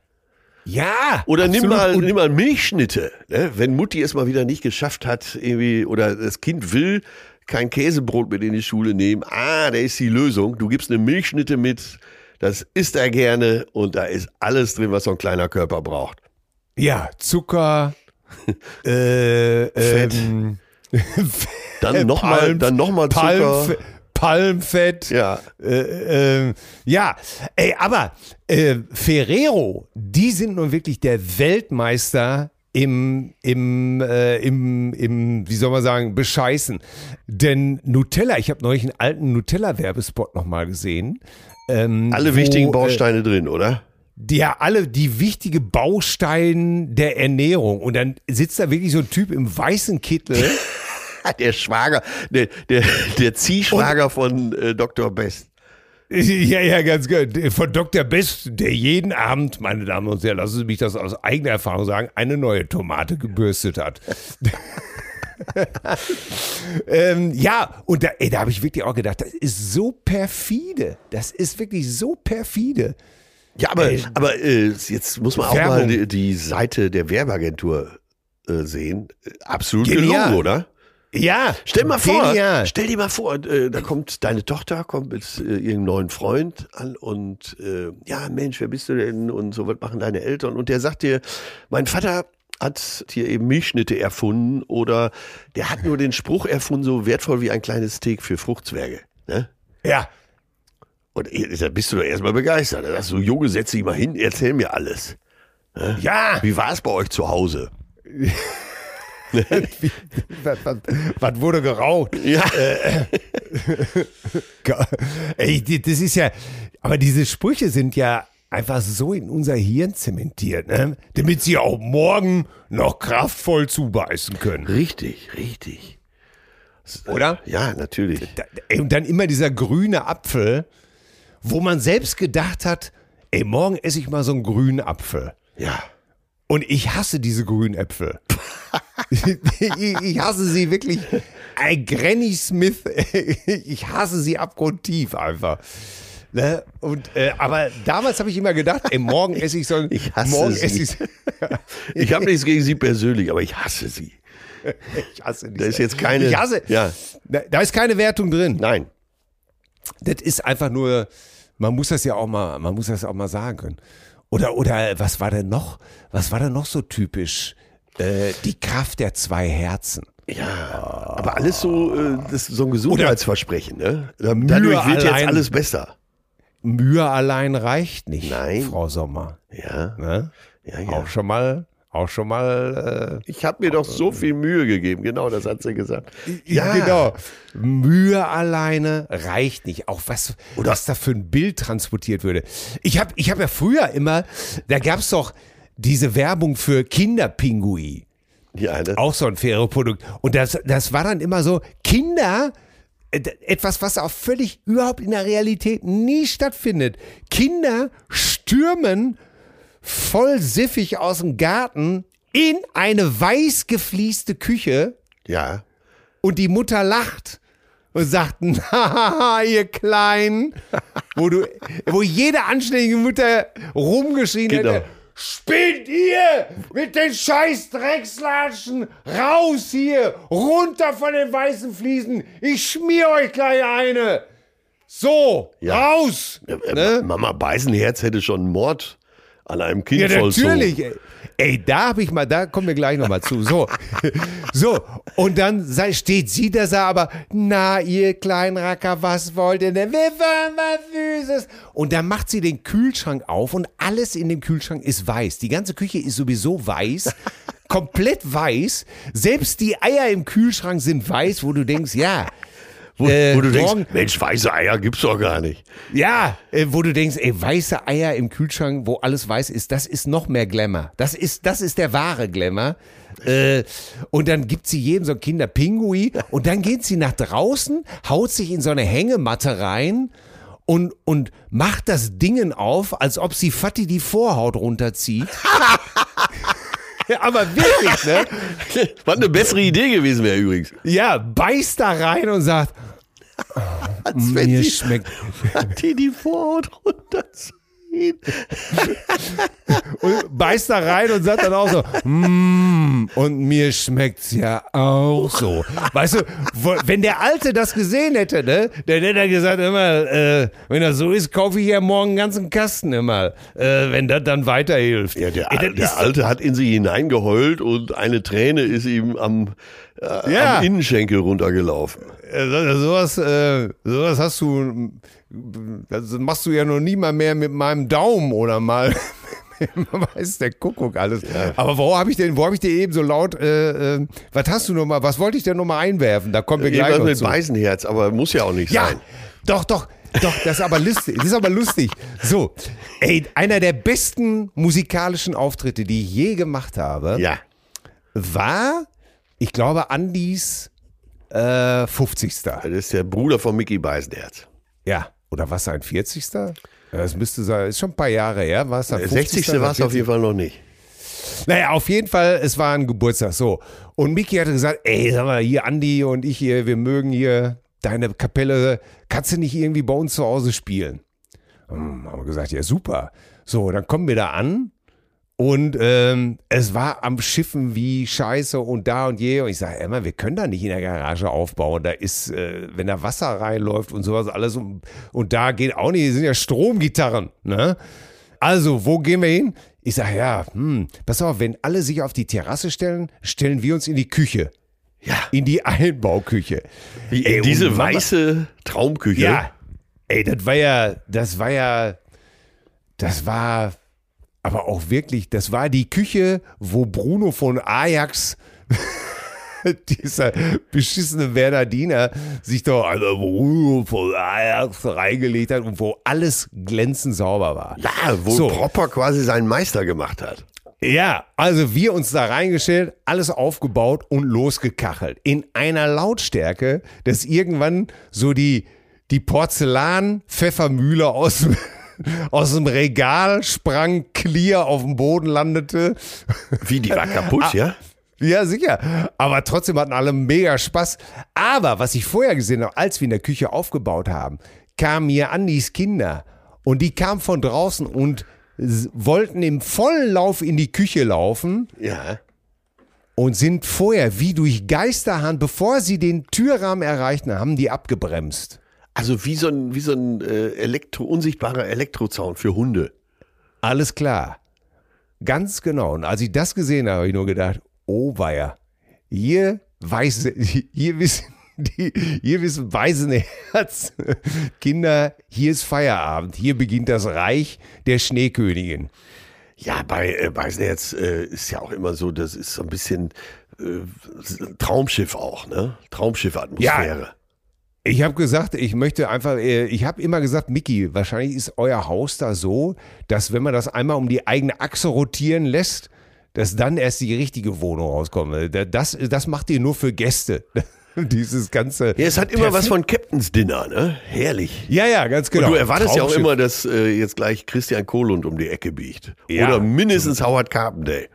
Ja. Oder absolut. nimm mal, nimm mal Milchschnitte. Ne? Wenn Mutti es mal wieder nicht geschafft hat, irgendwie, oder das Kind will kein Käsebrot mit in die Schule nehmen. Ah, da ist die Lösung. Du gibst eine Milchschnitte mit das isst er gerne und da ist alles drin, was so ein kleiner Körper braucht. Ja, Zucker, äh, Fett. Ähm, dann nochmal noch mal Zucker. Palmf Palmfett. Ja. Äh, äh, ja, ey, aber äh, Ferrero, die sind nun wirklich der Weltmeister im, im, äh, im, im, wie soll man sagen, bescheißen. Denn Nutella, ich habe neulich einen alten Nutella-Werbespot nochmal gesehen. Ähm, alle wo, wichtigen äh, Bausteine äh, drin, oder? Ja, alle die wichtige Bausteine der Ernährung. Und dann sitzt da wirklich so ein Typ im weißen Kittel. der Schwager, der, der, der Ziehschwager Und, von äh, Dr. Best. Ja, ja, ganz gut. Von Dr. Best, der jeden Abend, meine Damen und Herren, lassen Sie mich das aus eigener Erfahrung sagen, eine neue Tomate gebürstet hat. ähm, ja, und da, da habe ich wirklich auch gedacht, das ist so perfide. Das ist wirklich so perfide. Ja, aber, äh, aber äh, jetzt muss man Werbung. auch mal die, die, Seite der Werbeagentur äh, sehen. Absolut Genial. gelungen, oder? Ja. Stell mal vor, genial. stell dir mal vor, äh, da kommt deine Tochter, kommt mit äh, ihrem neuen Freund an und äh, ja, Mensch, wer bist du denn? Und so, was machen deine Eltern? Und der sagt dir, mein Vater hat hier eben Milchschnitte erfunden oder der hat nur den Spruch erfunden, so wertvoll wie ein kleines Steak für Fruchtzwerge. Ne? Ja. Und da bist du doch erstmal begeistert. Da sagst du, Junge, setz dich mal hin, erzähl mir alles. Ne? Ja. Wie war es bei euch zu Hause? was, was, was, wurde geraucht? Ja. Ey, das ist ja, aber diese Sprüche sind ja einfach so in unser Hirn zementiert, ne? damit sie auch morgen noch kraftvoll zubeißen können. Richtig, richtig. Oder? Ja, natürlich. Und dann immer dieser grüne Apfel, wo man selbst gedacht hat, ey, morgen esse ich mal so einen grünen Apfel. Ja. Und ich hasse diese grünen Äpfel. ich hasse sie wirklich. Ein Granny Smith, ich hasse sie abgrundtief einfach. Ne? Und, äh, aber damals habe ich immer gedacht, ey, morgen esse ich so ein. Ich hasse morgen sie. Ich ich habe nichts gegen sie persönlich, aber ich hasse sie. Ich hasse die. Da ist jetzt keine. Ich hasse. Ja. Da, da ist keine Wertung drin. Nein. Das ist einfach nur man muss das ja auch mal, man muss das auch mal sagen können. Oder, oder was war denn noch? Was war denn noch so typisch? Äh, die Kraft der zwei Herzen. Ja, aber alles so, äh, das ist so ein Gesundheitsversprechen, ne? Dadurch wird jetzt alles besser. Mühe allein reicht nicht, Nein. Frau Sommer. Ja. Ne? Ja, ja. Auch schon mal, auch schon mal. Äh, ich habe mir doch so viel Mühe gegeben, genau, das hat sie gesagt. Ja, genau. Mühe alleine reicht nicht. Auch was, Oder was da für ein Bild transportiert würde. Ich habe ich hab ja früher immer, da gab es doch diese Werbung für Kinderpingui. Die eine. Auch so ein faire Produkt. Und das, das war dann immer so, Kinder, äh, etwas, was auch völlig überhaupt in der Realität nie stattfindet. Kinder stürmen voll siffig aus dem Garten in eine weiß geflieste Küche. Ja. Und die Mutter lacht und sagt, haha, ihr Kleinen, wo du, wo jede anständige Mutter rumgeschrien genau. hätte, Spinnt ihr mit den scheiß Dreckslatschen raus hier, runter von den weißen Fliesen. Ich schmier euch gleich eine. So, ja. raus. Ne? Mama Beisenherz hätte schon einen Mord an einem Kind Ja, natürlich. Ey. Ey, da habe ich mal, da kommen wir gleich nochmal zu. So, so. Und dann steht sie da, aber, na, ihr kleinen Racker, was wollt ihr denn? Wir wollen was Süßes. Und dann macht sie den Kühlschrank auf und alles in dem Kühlschrank ist weiß. Die ganze Küche ist sowieso weiß. komplett weiß. Selbst die Eier im Kühlschrank sind weiß, wo du denkst, ja, wo, äh, wo du morgen, denkst, Mensch, weiße Eier gibt's doch gar nicht. Ja, äh, wo du denkst, ey, weiße Eier im Kühlschrank, wo alles weiß ist, das ist noch mehr Glamour. Das ist, das ist der wahre Glamour. Äh, und dann gibt sie jedem so ein Kinderpingui und dann geht sie nach draußen, haut sich in so eine Hängematte rein und, und macht das Dingen auf, als ob sie Fatty die Vorhaut runterzieht. aber wirklich, ne? Was eine bessere Idee gewesen wäre übrigens. Ja, beißt da rein und sagt, Mir die, schmeckt. die die Vorhaut runterziehen. und beißt da rein und sagt dann auch so, mm, und mir schmeckt's ja auch so. Weißt du, wenn der Alte das gesehen hätte, ne, dann hätte er gesagt immer, äh, wenn das so ist, kaufe ich ja morgen einen ganzen Kasten immer, äh, wenn das dann weiterhilft. Ja, der, Ey, der Alte hat in sie hineingeheult und eine Träne ist ihm am, äh, ja. am Innenschenkel runtergelaufen. Äh, sowas, äh, sowas hast du, das machst du ja noch nie mal mehr mit meinem Daumen oder mal. Man weiß der Kuckuck alles. Ja. Aber wo habe ich denn, wo habe ich dir eben so laut, äh, äh, was hast du noch mal, was wollte ich denn noch mal einwerfen? Da kommen wir gleich Irgendwas noch mit zu. Weißenherz, aber muss ja auch nicht ja, sein. Doch, doch, doch, das ist aber lustig. Das ist aber lustig. So, ey, einer der besten musikalischen Auftritte, die ich je gemacht habe, ja. war, ich glaube, Andys äh, 50. Das ist der Bruder von Mickey Beisenherz. Ja, oder was sein 40. Das müsste sein, ist schon ein paar Jahre her. War es dann 60. war es auf jeden Fall noch nicht. Naja, auf jeden Fall, es war ein Geburtstag. So. Und Miki hatte gesagt, ey, sag mal, hier Andi und ich hier, wir mögen hier deine Kapelle, kannst du nicht irgendwie bei uns zu Hause spielen? Hm, haben wir gesagt, ja super. So, dann kommen wir da an und ähm, es war am Schiffen wie Scheiße und da und je. Und ich sage, immer, wir können da nicht in der Garage aufbauen. Da ist, äh, wenn da Wasser reinläuft und sowas alles. Und, und da geht auch nicht, das sind ja Stromgitarren. Ne? Also, wo gehen wir hin? Ich sage, ja, hm, pass auf, wenn alle sich auf die Terrasse stellen, stellen wir uns in die Küche. Ja. In die Einbauküche. Wie ey, diese weiße Traumküche. Ja. Ey, das war ja, das war ja, das war aber auch wirklich, das war die Küche, wo Bruno von Ajax dieser beschissene Werder Diener sich doch also Bruno von Ajax reingelegt hat und wo alles glänzend sauber war. Ja, wo so. Popper quasi seinen Meister gemacht hat. Ja, also wir uns da reingestellt, alles aufgebaut und losgekachelt. In einer Lautstärke, dass irgendwann so die, die Porzellan-Pfeffermühle aus aus dem Regal sprang, clear auf dem Boden landete. Wie, die war kaputt, ah, ja? Ja, sicher. Aber trotzdem hatten alle mega Spaß. Aber was ich vorher gesehen habe, als wir in der Küche aufgebaut haben, kamen mir Andis Kinder und die kamen von draußen und wollten im vollen Lauf in die Küche laufen. Ja. Und sind vorher wie durch Geisterhand, bevor sie den Türrahmen erreichten, haben die abgebremst. Also wie so ein, wie so ein äh, Elektro, unsichtbarer Elektrozaun für Hunde. Alles klar. Ganz genau. Und als ich das gesehen habe, habe ich nur gedacht, oh weia, hier weiß, hier wissen die, hier wissen Waisenherz, Kinder, hier ist Feierabend, hier beginnt das Reich der Schneekönigin. Ja, bei äh, Waisenherz äh, ist ja auch immer so, das ist so ein bisschen äh, Traumschiff auch, ne? Traumschiff-Atmosphäre. Ja. Ich habe gesagt, ich möchte einfach, äh, ich habe immer gesagt, Mickey, wahrscheinlich ist euer Haus da so, dass wenn man das einmal um die eigene Achse rotieren lässt, dass dann erst die richtige Wohnung rauskommt. Das, das macht ihr nur für Gäste. Dieses ganze. Ja, es hat immer was von Captain's Dinner, ne? Herrlich. Ja, ja, ganz genau. Und du erwartest ja auch immer, dass äh, jetzt gleich Christian Kohlund um die Ecke biegt. Ja. Oder mindestens Howard Carpendale.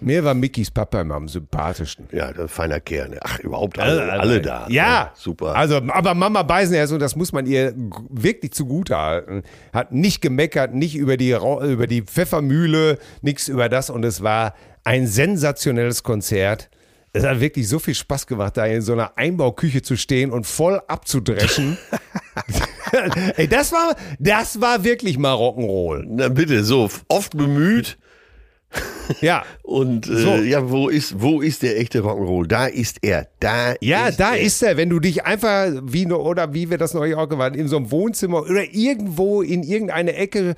Mir war Mickys Papa immer am sympathischsten. Ja, der feiner Kerl. Ne? Ach, überhaupt alle, alle, alle da. Ja, ja, super. Also, aber Mama Beisenherz, und das muss man ihr wirklich zugute halten, hat nicht gemeckert, nicht über die, über die Pfeffermühle, nichts über das. Und es war ein sensationelles Konzert. Es hat wirklich so viel Spaß gemacht, da in so einer Einbauküche zu stehen und voll abzudreschen. Ey, das war, das war wirklich mal Rock'n'Roll. Na bitte, so oft bemüht. Ja. Und äh, so. ja, wo ist, wo ist der echte Rock'n'Roll? Da ist er. Da ja, ist da er. ist er. Wenn du dich einfach, wie oder wie wir das neulich auch gemacht in so einem Wohnzimmer oder irgendwo in irgendeine Ecke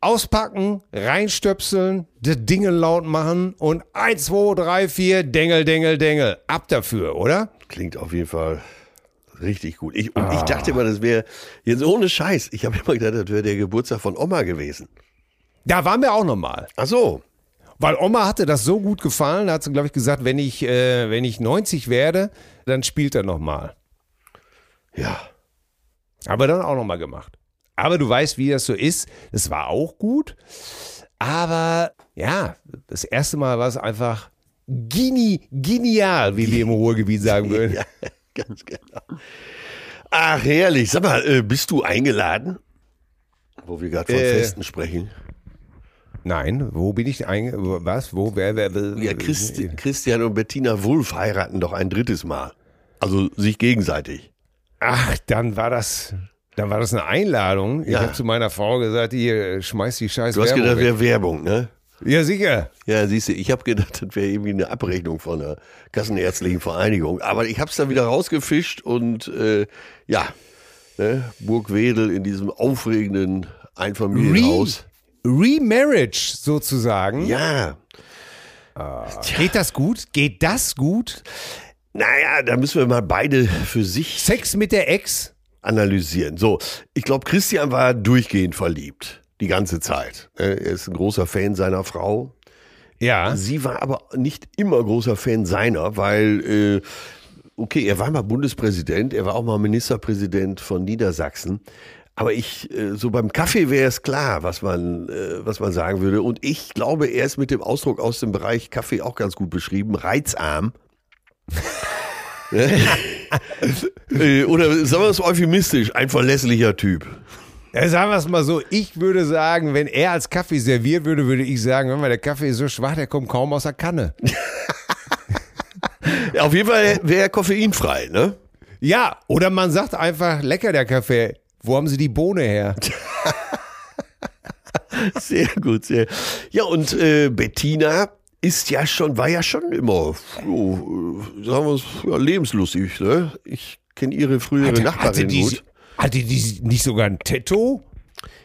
auspacken, reinstöpseln, das Dinge laut machen und 1, 2, 3, 4, Dengel, Dengel, Dengel. Ab dafür, oder? Klingt auf jeden Fall richtig gut. Ich, und ah. ich dachte immer, das wäre jetzt ohne Scheiß. Ich habe immer gedacht, das wäre der Geburtstag von Oma gewesen. Da waren wir auch nochmal. Ach so. Weil Oma hatte das so gut gefallen, da hat sie, glaube ich, gesagt, wenn ich, äh, wenn ich 90 werde, dann spielt er nochmal. Ja. Aber dann auch nochmal gemacht. Aber du weißt, wie das so ist. Es war auch gut. Aber ja, das erste Mal war es einfach geni genial, wie wir im Ruhrgebiet sagen würden. Ja, ganz genau. Ach, herrlich. Sag mal, äh, bist du eingeladen? Wo wir gerade von äh, Festen sprechen. Nein, wo bin ich eingeladen? Was? Wo? Wer, wer, wer? Ja, Christi Christian und Bettina Wulff heiraten doch ein drittes Mal. Also sich gegenseitig. Ach, dann war das. Dann war das eine Einladung. Ich ja. habe zu meiner Frau gesagt, hier, schmeiß die scheiß Du hast Werbung gedacht, wäre Werbung, ne? Ja, sicher. Ja, siehst du, ich habe gedacht, das wäre irgendwie eine Abrechnung von der Kassenärztlichen Vereinigung. Aber ich habe es dann wieder rausgefischt und äh, ja, ne, Burg Wedel in diesem aufregenden Einfamilienhaus. Re Remarriage sozusagen. Ja. Ah. Geht das gut? Geht das gut? Naja, da müssen wir mal beide für sich. Sex mit der Ex? analysieren. So, ich glaube, Christian war durchgehend verliebt. Die ganze Zeit. Er ist ein großer Fan seiner Frau. Ja. Sie war aber nicht immer großer Fan seiner, weil, äh, okay, er war mal Bundespräsident, er war auch mal Ministerpräsident von Niedersachsen. Aber ich, äh, so beim Kaffee wäre es klar, was man, äh, was man sagen würde. Und ich glaube, er ist mit dem Ausdruck aus dem Bereich Kaffee auch ganz gut beschrieben. Reizarm. Äh, oder sagen wir es euphemistisch, ein verlässlicher Typ. Ja, sagen wir es mal so, ich würde sagen, wenn er als Kaffee serviert würde, würde ich sagen, wenn der Kaffee ist so schwach, der kommt kaum aus der Kanne. ja, auf jeden Fall wäre er koffeinfrei, ne? Ja, oder man sagt einfach, lecker der Kaffee. Wo haben Sie die Bohne her? sehr gut, sehr. Ja, und äh, Bettina ist ja schon, war ja schon immer, so, sagen wir es, ja, lebenslustig. Ne? Ich kenne ihre frühere hatte, Nachbarin hatte die, gut. Hatte die nicht sogar ein Tattoo?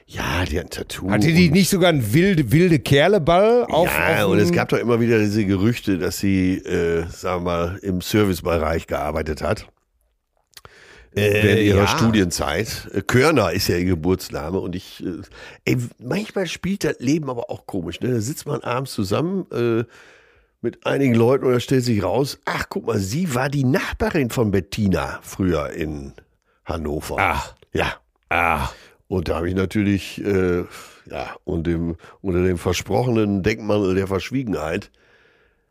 Ja, die hat ein Tattoo. Hatte die nicht sogar einen wilde, wilde Kerleball auf? Ja, auf und es gab doch immer wieder diese Gerüchte, dass sie, äh, sagen wir mal, im Servicebereich gearbeitet hat. Äh, während ihrer ja. Studienzeit. Äh, Körner ist ja ihr Geburtsname und ich, äh, ey, manchmal spielt das Leben aber auch komisch. Ne? Da sitzt man abends zusammen äh, mit einigen Leuten und da stellt sich raus, ach guck mal, sie war die Nachbarin von Bettina früher in Hannover. Ach. Ja. Ach. Und da habe ich natürlich, äh, ja, und dem, unter dem versprochenen Denkmantel der Verschwiegenheit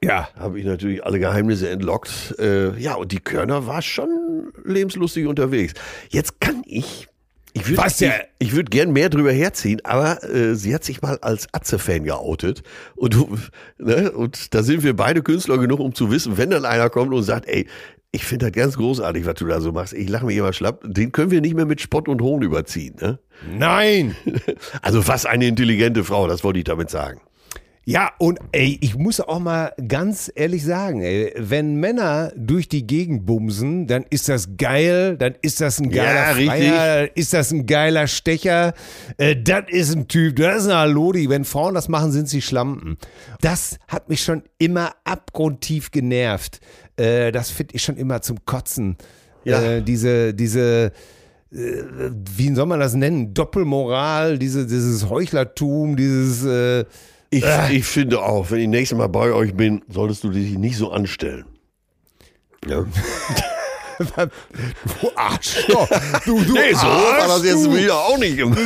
ja. Habe ich natürlich alle Geheimnisse entlockt. Äh, ja, und die Körner war schon lebenslustig unterwegs. Jetzt kann ich. Ich würde ja? ich, ich würd gern mehr drüber herziehen, aber äh, sie hat sich mal als Atze-Fan geoutet. Und, ne, und da sind wir beide Künstler genug, um zu wissen, wenn dann einer kommt und sagt, ey, Ich finde das ganz großartig, was du da so machst. Ich lache mir immer schlapp. Den können wir nicht mehr mit Spott und Hohn überziehen, ne? Nein! Also was eine intelligente Frau, das wollte ich damit sagen. Ja, und ey, ich muss auch mal ganz ehrlich sagen, ey, wenn Männer durch die Gegend bumsen, dann ist das geil, dann ist das ein geiler ja, Freier, dann ist das ein geiler Stecher, äh, das ist ein Typ, das ist eine Halodi. Wenn Frauen das machen, sind sie Schlampen. Das hat mich schon immer abgrundtief genervt. Äh, das finde ich schon immer zum Kotzen. Ja. Äh, diese, diese, äh, wie soll man das nennen? Doppelmoral, diese, dieses Heuchlertum, dieses, äh, ich, äh. ich finde auch, wenn ich nächstes Mal bei euch bin, solltest du dich nicht so anstellen. Ja. du Arschloch. Du, du nee, so war das jetzt wieder auch nicht gemacht.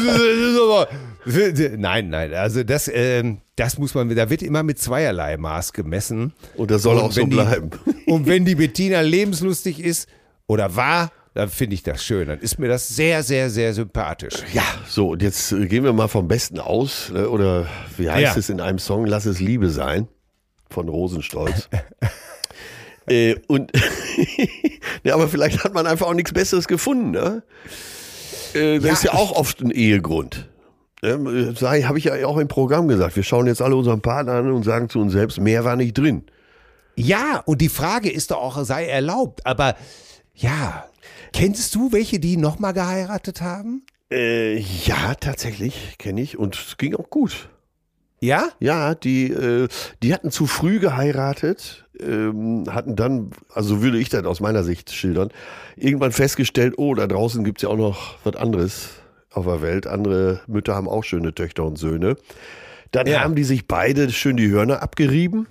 Nein, nein, also das, äh, das muss man, da wird immer mit zweierlei Maß gemessen. Und das soll und auch so bleiben. Die, und wenn die Bettina lebenslustig ist oder war, dann finde ich das schön. Dann ist mir das sehr, sehr, sehr sympathisch. Ja, so, und jetzt äh, gehen wir mal vom Besten aus. Ne? Oder wie heißt ja. es in einem Song? Lass es Liebe sein. Von Rosenstolz. äh, und ja, aber vielleicht hat man einfach auch nichts Besseres gefunden. Ne? Äh, das ja, ist ja auch oft ein Ehegrund. Ähm, äh, Habe ich ja auch im Programm gesagt. Wir schauen jetzt alle unseren Partner an und sagen zu uns selbst, mehr war nicht drin. Ja, und die Frage ist doch auch, sei erlaubt. Aber ja, Kennst du welche, die nochmal geheiratet haben? Äh, ja, tatsächlich kenne ich und es ging auch gut. Ja? Ja, die, äh, die hatten zu früh geheiratet, ähm, hatten dann, also würde ich das aus meiner Sicht schildern, irgendwann festgestellt, oh, da draußen gibt es ja auch noch was anderes auf der Welt. Andere Mütter haben auch schöne Töchter und Söhne. Dann ja. haben die sich beide schön die Hörner abgerieben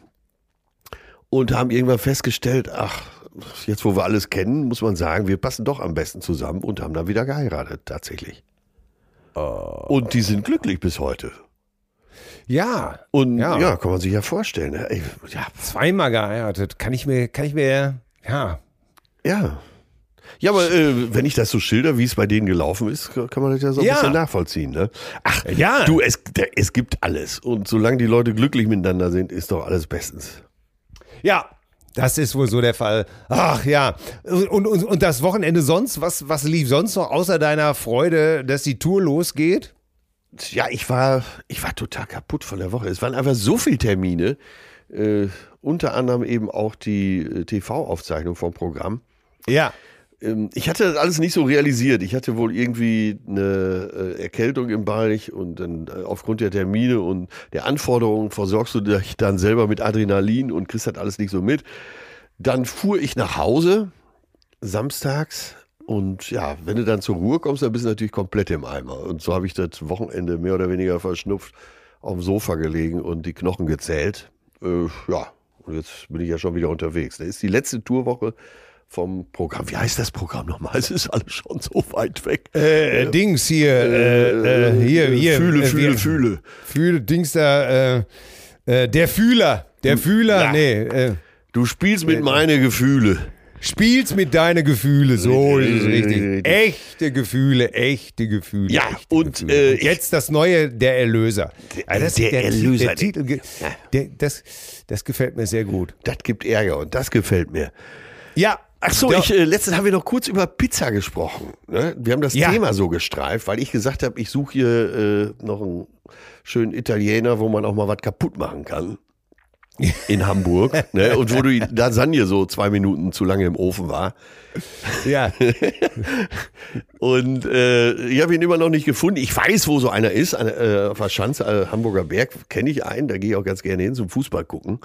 und haben irgendwann festgestellt, ach, jetzt wo wir alles kennen, muss man sagen, wir passen doch am besten zusammen und haben dann wieder geheiratet, tatsächlich. Oh. Und die sind glücklich bis heute. Ja. Und ja, ja kann man sich ja vorstellen. Ne? Ey, ja. Zweimal geheiratet, kann ich mir, kann ich mir, ja. Ja. Ja, aber äh, wenn ich das so schilder, wie es bei denen gelaufen ist, kann man das ja so ein ja. bisschen nachvollziehen. Ne? Ach, ja. du, es, es gibt alles. Und solange die Leute glücklich miteinander sind, ist doch alles bestens. Ja, das ist wohl so der Fall. Ach ja. Und, und, und das Wochenende sonst? Was, was lief sonst noch außer deiner Freude, dass die Tour losgeht? Ja, ich war, ich war total kaputt von der Woche. Es waren einfach so viele Termine. Äh, unter anderem eben auch die äh, TV-Aufzeichnung vom Programm. Ja. Ähm, ich hatte das alles nicht so realisiert. Ich hatte wohl irgendwie eine äh, Erkältung im Bereich und dann äh, aufgrund der Termine und der Anforderungen versorgst du dich dann selber mit Adrenalin und kriegst das alles nicht so mit. Dann fuhr ich nach Hause samstags und ja, wenn du dann zur Ruhe kommst, dann bist du natürlich komplett im Eimer. Und so habe ich das Wochenende mehr oder weniger verschnupft auf dem Sofa gelegen und die Knochen gezählt. Äh, ja, und jetzt bin ich ja schon wieder unterwegs. Das ist die letzte Tourwoche vom Programm. Wie heißt das Programm nochmal? Es ist alles schon so weit weg. Äh, äh, Dings hier, äh, äh, hier, hier. Fühle, äh, fühle, fühle. Fühle, Dings da, äh, der Fühler. Der Fühler, ja. nee. du spielst mit meine Gefühle. Spielst mit deine Gefühle, so ist es richtig. Echte Gefühle, echte Gefühle. Ja, echte und Gefühle. Äh, jetzt das neue, der Erlöser. Also das, der, der, Erlöser. Der Titel, der, das, das gefällt mir sehr gut. Das gibt Ärger und das gefällt mir. Ja, Ach so, ich, äh, letztens haben wir noch kurz über Pizza gesprochen. Ne? Wir haben das ja. Thema so gestreift, weil ich gesagt habe, ich suche hier äh, noch einen schönen Italiener, wo man auch mal was kaputt machen kann. In Hamburg. ne? Und wo die Lasagne so zwei Minuten zu lange im Ofen war. Ja. und äh, ich habe ihn immer noch nicht gefunden. Ich weiß, wo so einer ist. Äh, auf der Schanze, äh, Hamburger Berg, kenne ich einen. Da gehe ich auch ganz gerne hin zum Fußball gucken.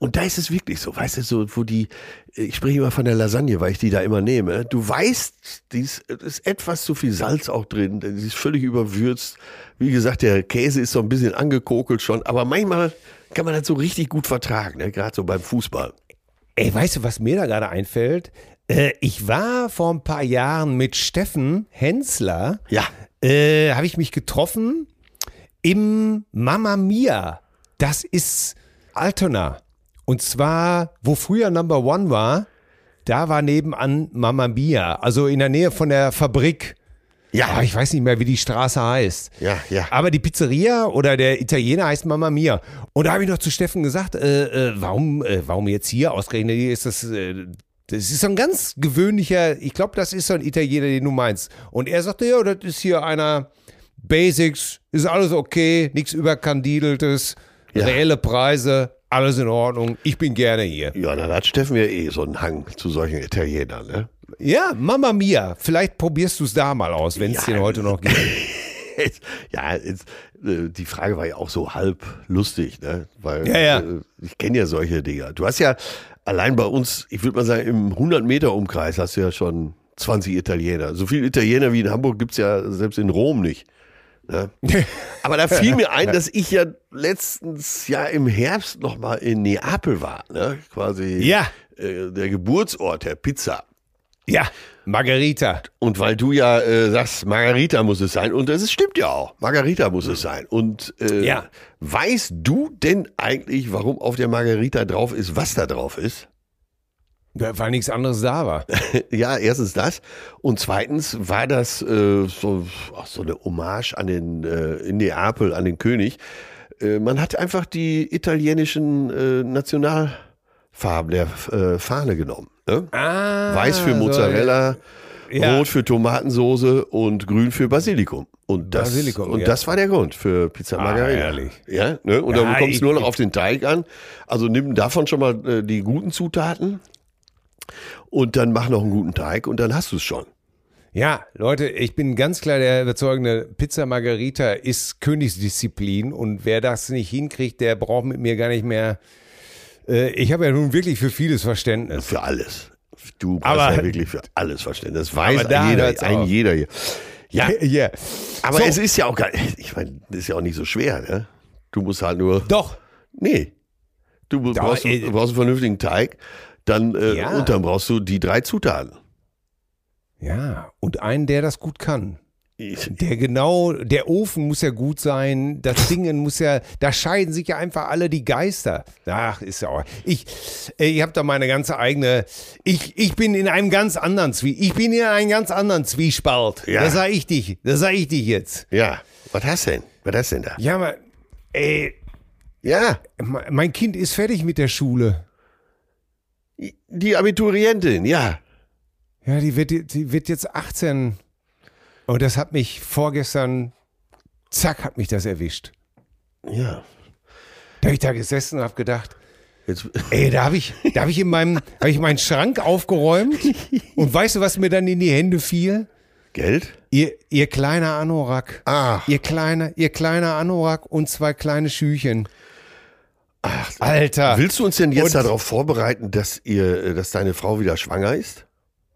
Und da ist es wirklich so, weißt du, so, wo die, ich spreche immer von der Lasagne, weil ich die da immer nehme. Du weißt, da ist etwas zu viel Salz auch drin, die ist völlig überwürzt. Wie gesagt, der Käse ist so ein bisschen angekokelt schon, aber manchmal kann man das so richtig gut vertragen, ne? gerade so beim Fußball. Ey, weißt du, was mir da gerade einfällt? Äh, ich war vor ein paar Jahren mit Steffen Hensler. Ja. Äh, Habe ich mich getroffen im Mamma Mia. Das ist Altona. Und zwar, wo früher Number One war, da war nebenan Mamma Mia, also in der Nähe von der Fabrik. Ja. Aber ich weiß nicht mehr, wie die Straße heißt. Ja, ja. Aber die Pizzeria oder der Italiener heißt Mamma Mia. Und da habe ich noch zu Steffen gesagt, äh, äh, warum, äh, warum jetzt hier ausgerechnet? Hier ist das, äh, Das ist so ein ganz gewöhnlicher, ich glaube, das ist so ein Italiener, den du meinst. Und er sagte, ja, das ist hier einer Basics, ist alles okay, nichts überkandideltes, ja. reelle Preise, alles in Ordnung, ich bin gerne hier. Ja, dann hat Steffen ja eh so einen Hang zu solchen Italienern, ne? Ja, Mama Mia, vielleicht probierst du es da mal aus, wenn es ja, den heute noch gibt. ja, jetzt, äh, die Frage war ja auch so halb lustig, ne? Weil ja, ja. Äh, ich kenne ja solche Dinger. Du hast ja allein bei uns, ich würde mal sagen, im 100 Meter Umkreis hast du ja schon 20 Italiener. So viele Italiener wie in Hamburg gibt es ja selbst in Rom nicht. Ne? Aber da fiel mir ein, dass ich ja letztens ja im Herbst noch mal in Neapel war, ne? quasi ja. Äh, der Geburtsort der Pizza. Ja, Margarita. Und weil du ja äh, sagst, Margarita muss es sein, und das stimmt ja auch, Margarita muss es sein. Und äh, ja. weißt du denn eigentlich, warum auf der Margarita drauf ist, was da drauf ist? Weil nichts anderes da war. ja, erstens das. Und zweitens war das äh, so, so eine Hommage an den, äh, in Neapel, an den König. Äh, man hat einfach die italienischen äh, Nationalfarben der äh, Fahne genommen. Ne? Ah, Weiß für Mozzarella, so, ja. Rot für Tomatensoße und Grün für Basilikum. Und das, Basilikum, und ja. das war der Grund für Pizza ah, Margarita. Ah, ehrlich. Ja, ne? Und ja, dann kommt es nur noch auf den Teig an. Also nimm davon schon mal äh, die guten Zutaten und dann mach noch einen guten Teig und dann hast du es schon. Ja, Leute, ich bin ganz klar der überzeugende Pizza Margarita ist Königsdisziplin und wer das nicht hinkriegt, der braucht mit mir gar nicht mehr. Äh, ich habe ja nun wirklich für vieles Verständnis. Für alles. Du brauchst aber, ja wirklich für alles Verständnis. Das weiß ein jeder, ein jeder hier. Ja, yeah. aber so. es ist ja auch gar ich meine, das ist ja auch nicht so schwer, ne? Du musst halt nur. Doch. Nee. Du brauchst, Doch, du brauchst einen vernünftigen Teig dann, äh, ja. Und dann brauchst du die drei Zutaten. Ja, und einen, der das gut kann. Der genau, der Ofen muss ja gut sein, das Dingen muss ja, da scheiden sich ja einfach alle die Geister. Ach, ist ja auch. Ich, ich habe da meine ganze eigene, ich, ich bin in einem ganz anderen Zwiespalt. Ich bin in einem ganz anderen Zwiespalt. Ja. Da sag ich dich, da sag ich dich jetzt. Ja, was hast du denn? Was hast denn da? Ja, aber, ey. Ja. Mein Kind ist fertig mit der Schule. Die Abiturientin, ja. Ja, die wird, die wird jetzt 18. Und das hat mich vorgestern, zack, hat mich das erwischt. Ja. Da habe ich da gesessen und habe gedacht, Jetzt. Ey, da habe ich, da habe ich in meinem, habe ich meinen Schrank aufgeräumt und weißt du, was mir dann in die Hände fiel? Geld? Ihr, ihr kleiner Anorak. Ah. Ihr kleiner, ihr kleiner Anorak und zwei kleine Schüchen. Ach, Alter. Willst du uns denn jetzt darauf vorbereiten, dass ihr, äh, dass deine Frau wieder schwanger ist?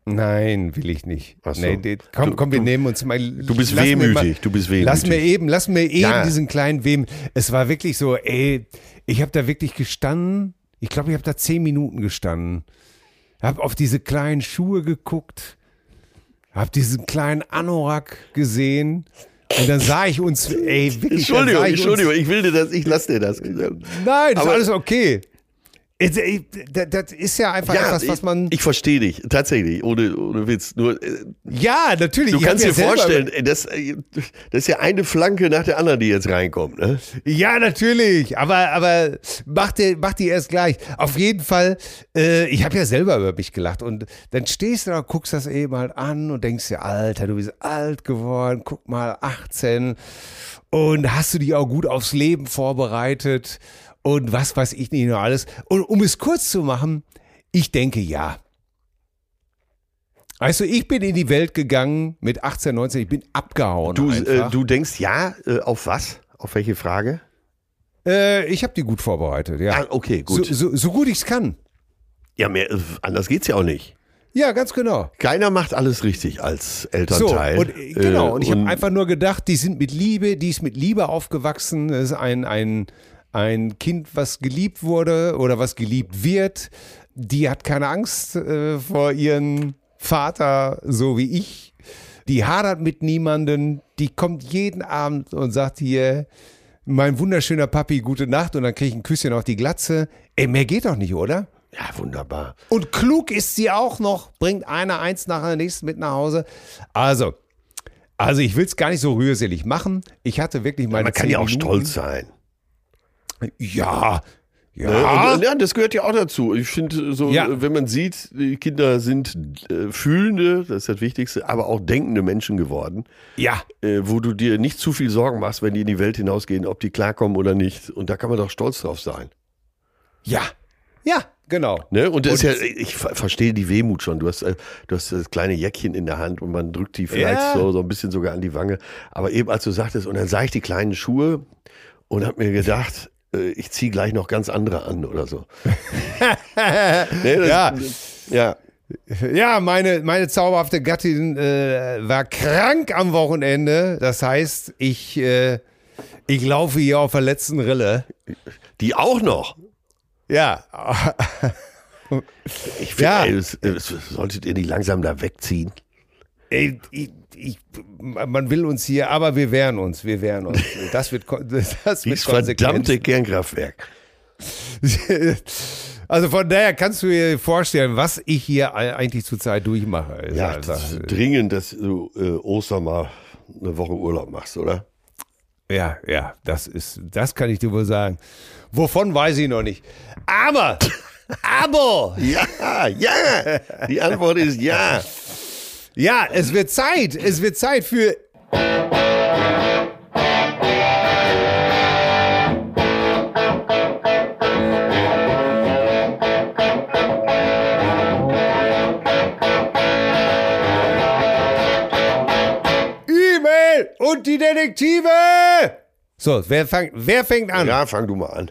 Nein, will ich nicht. So. nee, komm, komm, wir du, nehmen uns mal. Du bist wehmütig, mal, du bist wehmütig. Lass mir eben, lass mir eben ja. diesen kleinen Wem. Es war wirklich so, ey, ich habe da wirklich gestanden. Ich glaube, ich habe da zehn Minuten gestanden. Habe auf diese kleinen Schuhe geguckt, habe diesen kleinen Anorak gesehen und dann sah ich uns, ey, wirklich. Entschuldigung, ich Entschuldigung, ich will dir das, ich lass dir das. Nein, das ist alles okay. Das ist ja einfach ja, etwas, was man. Ich, ich verstehe dich, tatsächlich, ohne, ohne Witz. Nur, äh, ja, natürlich. Du kannst dir vorstellen, das, das ist ja eine Flanke nach der anderen, die jetzt reinkommt. Ne? Ja, natürlich. Aber, aber mach, dir, mach die erst gleich. Auf jeden Fall, äh, ich habe ja selber über mich gelacht. Und dann stehst du da, guckst das eben halt an und denkst dir, Alter, du bist alt geworden, guck mal, 18. Und hast du dich auch gut aufs Leben vorbereitet? Und was weiß ich nicht noch alles. Und um es kurz zu machen, ich denke ja. Also ich bin in die Welt gegangen mit 18, 19, ich bin abgehauen. Du, äh, du denkst ja, äh, auf was? Auf welche Frage? Äh, ich habe die gut vorbereitet, ja. Ah, okay, gut. So, so, so gut ich es kann. Ja, mehr, äh, anders geht's ja auch nicht. Ja, ganz genau. Keiner macht alles richtig als Elternteil. So, und, äh, genau, und ich habe einfach nur gedacht, die sind mit Liebe, die ist mit Liebe aufgewachsen, das ist ein, ein ein Kind, was geliebt wurde oder was geliebt wird, die hat keine Angst äh, vor ihrem Vater, so wie ich. Die hadert mit niemanden, die kommt jeden Abend und sagt hier, mein wunderschöner Papi, gute Nacht und dann kriege ich ein Küsschen auf die Glatze. Ey, mehr geht doch nicht, oder? Ja, wunderbar. Und klug ist sie auch noch, bringt einer eins nach der nächsten mit nach Hause. Also, also ich will es gar nicht so rührselig machen. Ich hatte wirklich meine. Ja, man kann ja auch Minuten. stolz sein. Ja, Ja. Ne? Und, ja, das gehört ja auch dazu. Ich finde, so, ja. wenn man sieht, die Kinder sind äh, fühlende, das ist das Wichtigste, aber auch denkende Menschen geworden. Ja. Äh, wo du dir nicht zu viel Sorgen machst, wenn die in die Welt hinausgehen, ob die klarkommen oder nicht. Und da kann man doch stolz drauf sein. Ja. Ja, genau. Ne? Und das und ist ja, ich verstehe die Wehmut schon. Du hast, äh, du hast das kleine Jäckchen in der Hand und man drückt die vielleicht ja. so, so ein bisschen sogar an die Wange. Aber eben als du sagtest, und dann sah ich die kleinen Schuhe und habe mir gedacht, äh, ich ziehe gleich noch ganz andere an oder so. nee, das, ja. ja. Ja, meine, meine zauberhafte Gattin äh, war krank am Wochenende. Das heißt, ich, äh, ich laufe hier auf der letzten Rille. Die auch noch? Ja. ich finde, ja. solltet ihr nicht langsam da wegziehen? Ey, ich, ich, man will uns hier, aber wir wehren uns, wir wehren uns. Das wird, das wird verdammte Kernkraftwerk. Also von daher kannst du dir vorstellen, was ich hier eigentlich zurzeit durchmache. Ja, das dringend, dass du äh, Ostern mal eine Woche Urlaub machst, oder? Ja, ja, das ist, das kann ich dir wohl sagen. Wovon weiß ich noch nicht. Aber, aber. Ja, ja. Die Antwort ist ja. Ja, es wird Zeit. Es wird Zeit für. E-Mail und die Detektive. So, wer, fang, wer fängt an? Ja, fang du mal an.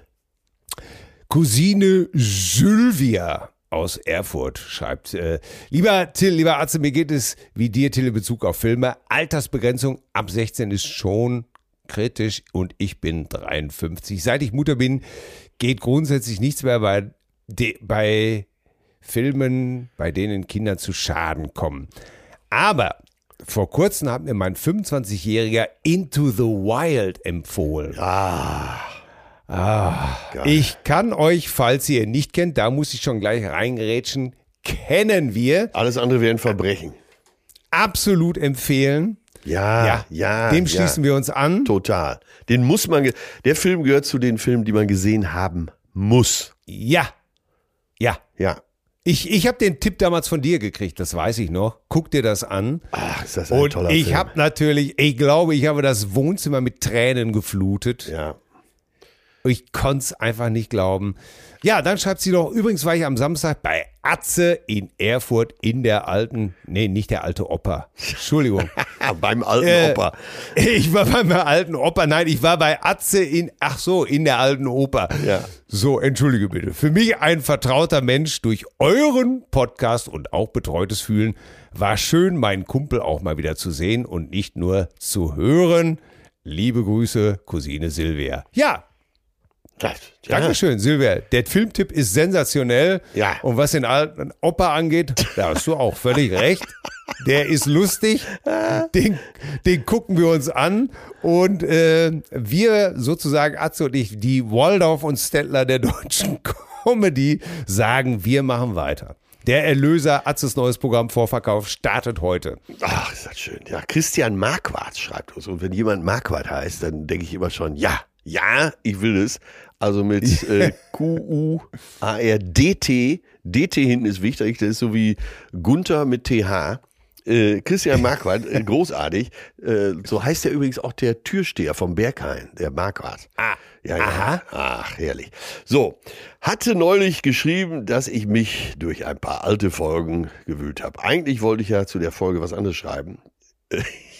Cousine Sylvia aus Erfurt schreibt, äh, lieber Till, lieber Atze, mir geht es wie dir, Till, in Bezug auf Filme. Altersbegrenzung ab 16 ist schon kritisch und ich bin 53. Seit ich Mutter bin, geht grundsätzlich nichts mehr bei, bei Filmen, bei denen Kinder zu Schaden kommen. Aber vor kurzem hat mir mein 25-jähriger Into the Wild empfohlen. Ah. Ah, ich kann euch, falls ihr ihn nicht kennt, da muss ich schon gleich reingerätschen, kennen wir. Alles andere wäre ein Verbrechen. Absolut empfehlen. Ja, ja, ja. Dem schließen ja. wir uns an. Total. Den muss man, der Film gehört zu den Filmen, die man gesehen haben muss. Ja. Ja. Ja. Ich, ich habe den Tipp damals von dir gekriegt, das weiß ich noch. Guck dir das an. Ach, ist das ein Und toller ich habe natürlich, ich glaube, ich habe das Wohnzimmer mit Tränen geflutet. Ja. Ich konnte es einfach nicht glauben. Ja, dann schreibt sie noch, übrigens war ich am Samstag bei Atze in Erfurt in der alten, nee, nicht der alte Oper. Entschuldigung. beim alten äh, Oper. Ich war beim alten Oper. Nein, ich war bei Atze in, ach so, in der alten Oper. Ja. So, entschuldige bitte. Für mich ein vertrauter Mensch durch euren Podcast und auch betreutes Fühlen. War schön, meinen Kumpel auch mal wieder zu sehen und nicht nur zu hören. Liebe Grüße, Cousine Silvia. Ja, ja. Dankeschön, Silvia. Der Filmtipp ist sensationell. Ja. Und was den alten Opa angeht, da hast du auch völlig recht. Der ist lustig. Den, den gucken wir uns an. Und äh, wir sozusagen, Atze und ich, die Waldorf und Stettler der deutschen Comedy, sagen, wir machen weiter. Der Erlöser Atzes neues Programm Vorverkauf startet heute. Ach, ist das schön. Ja, Christian Marquardt schreibt uns. Und wenn jemand Marquardt heißt, dann denke ich immer schon, ja, ja, ich will es. Also mit äh, Q-U-A-R-D-T. DT hinten ist wichtig, das ist so wie Gunther mit TH. Äh, Christian Marquardt, äh, großartig. Äh, so heißt er übrigens auch der Türsteher vom Berghain, der Marquardt. Ah, ja, ja. Aha. Ach, herrlich. So, hatte neulich geschrieben, dass ich mich durch ein paar alte Folgen gewühlt habe. Eigentlich wollte ich ja zu der Folge was anderes schreiben.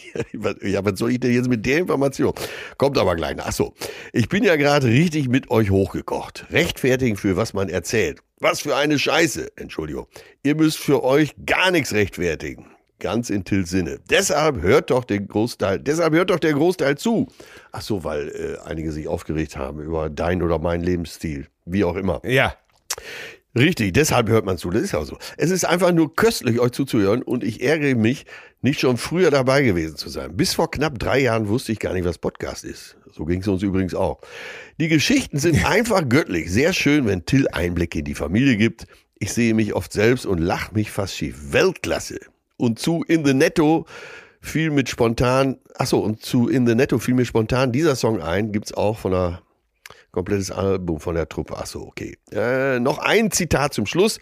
ja, was soll ich denn jetzt mit der Information? Kommt aber gleich. Ach so, ich bin ja gerade richtig mit euch hochgekocht. Rechtfertigen für was man erzählt. Was für eine Scheiße. Entschuldigung. Ihr müsst für euch gar nichts rechtfertigen. Ganz in Tills Sinne. Deshalb hört doch den Großteil, deshalb hört doch der Großteil zu. Ach so, weil äh, einige sich aufgeregt haben über dein oder mein Lebensstil. Wie auch immer. Ja. Richtig, deshalb hört man zu. Das ist ja so. Es ist einfach nur köstlich, euch zuzuhören und ich ärgere mich, nicht schon früher dabei gewesen zu sein. Bis vor knapp drei Jahren wusste ich gar nicht, was Podcast ist. So ging es uns übrigens auch. Die Geschichten sind einfach göttlich. Sehr schön, wenn Till Einblick in die Familie gibt. Ich sehe mich oft selbst und lache mich fast schief. Weltklasse. Und zu In the Netto fiel mit spontan, ach so, und zu In the Netto fiel mir spontan dieser Song ein, gibt's auch von einer Komplettes Album von der Truppe. Achso, okay. Äh, noch ein Zitat zum Schluss.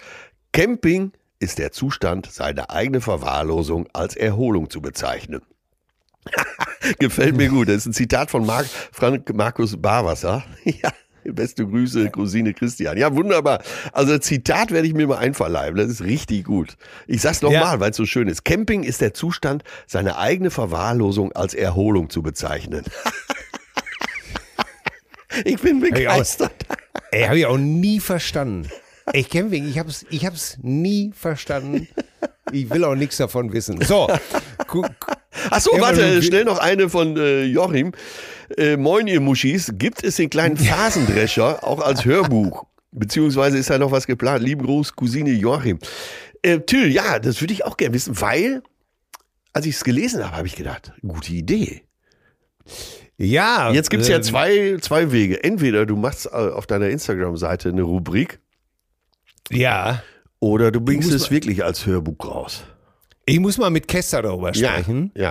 Camping ist der Zustand, seine eigene Verwahrlosung als Erholung zu bezeichnen. Gefällt mir gut. Das ist ein Zitat von Mark, Frank Markus Barwasser. ja. Beste Grüße, Cousine Christian. Ja, wunderbar. Also Zitat werde ich mir mal einverleiben. Das ist richtig gut. Ich sag's nochmal, ja. weil es so schön ist. Camping ist der Zustand, seine eigene Verwahrlosung als Erholung zu bezeichnen. ich bin begeistert. Ey, habe ich auch nie verstanden. Ich Camping, ich hab's, ich hab's nie verstanden. Ich will auch nichts davon wissen. So. Achso, warte, schnell noch eine von äh, Joachim. Äh, Moin, ihr Muschis. Gibt es den kleinen Phasendrescher auch als Hörbuch? Beziehungsweise ist da noch was geplant? Lieben Gruß, Cousine Joachim. Äh, Till, ja, das würde ich auch gerne wissen, weil, als ich es gelesen habe, habe ich gedacht, gute Idee. Ja. Jetzt gibt es äh, ja zwei, zwei Wege. Entweder du machst äh, auf deiner Instagram-Seite eine Rubrik. Ja. Oder du bringst es wirklich als Hörbuch raus. Ich muss mal mit Kester darüber sprechen. Ja.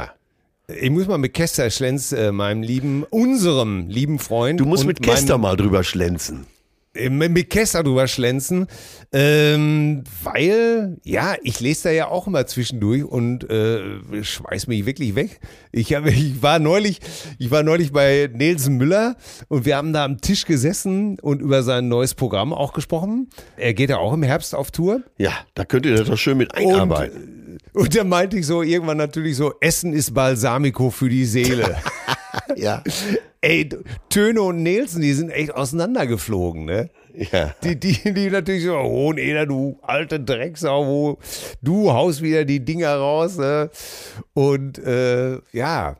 ja. Ich muss mal mit Kester Schlenz, äh, meinem lieben, unserem lieben Freund. Du musst mit Kester mal drüber schlenzen. Äh, mit Kester drüber schlenzen, ähm, weil, ja, ich lese da ja auch immer zwischendurch und äh, schmeiß mich wirklich weg. Ich, hab, ich war neulich, ich war neulich bei Nelson Müller und wir haben da am Tisch gesessen und über sein neues Programm auch gesprochen. Er geht ja auch im Herbst auf Tour. Ja, da könnt ihr das doch schön mit einarbeiten. Und, und da meinte ich so irgendwann natürlich so, Essen ist Balsamico für die Seele. ja. Ey, Töne und Nelson, die sind echt auseinandergeflogen, ne? Ja. Die, die, die natürlich so, Hoheneder, du alte Drecksau, wo du haust wieder die Dinger raus, ne? Und äh, ja,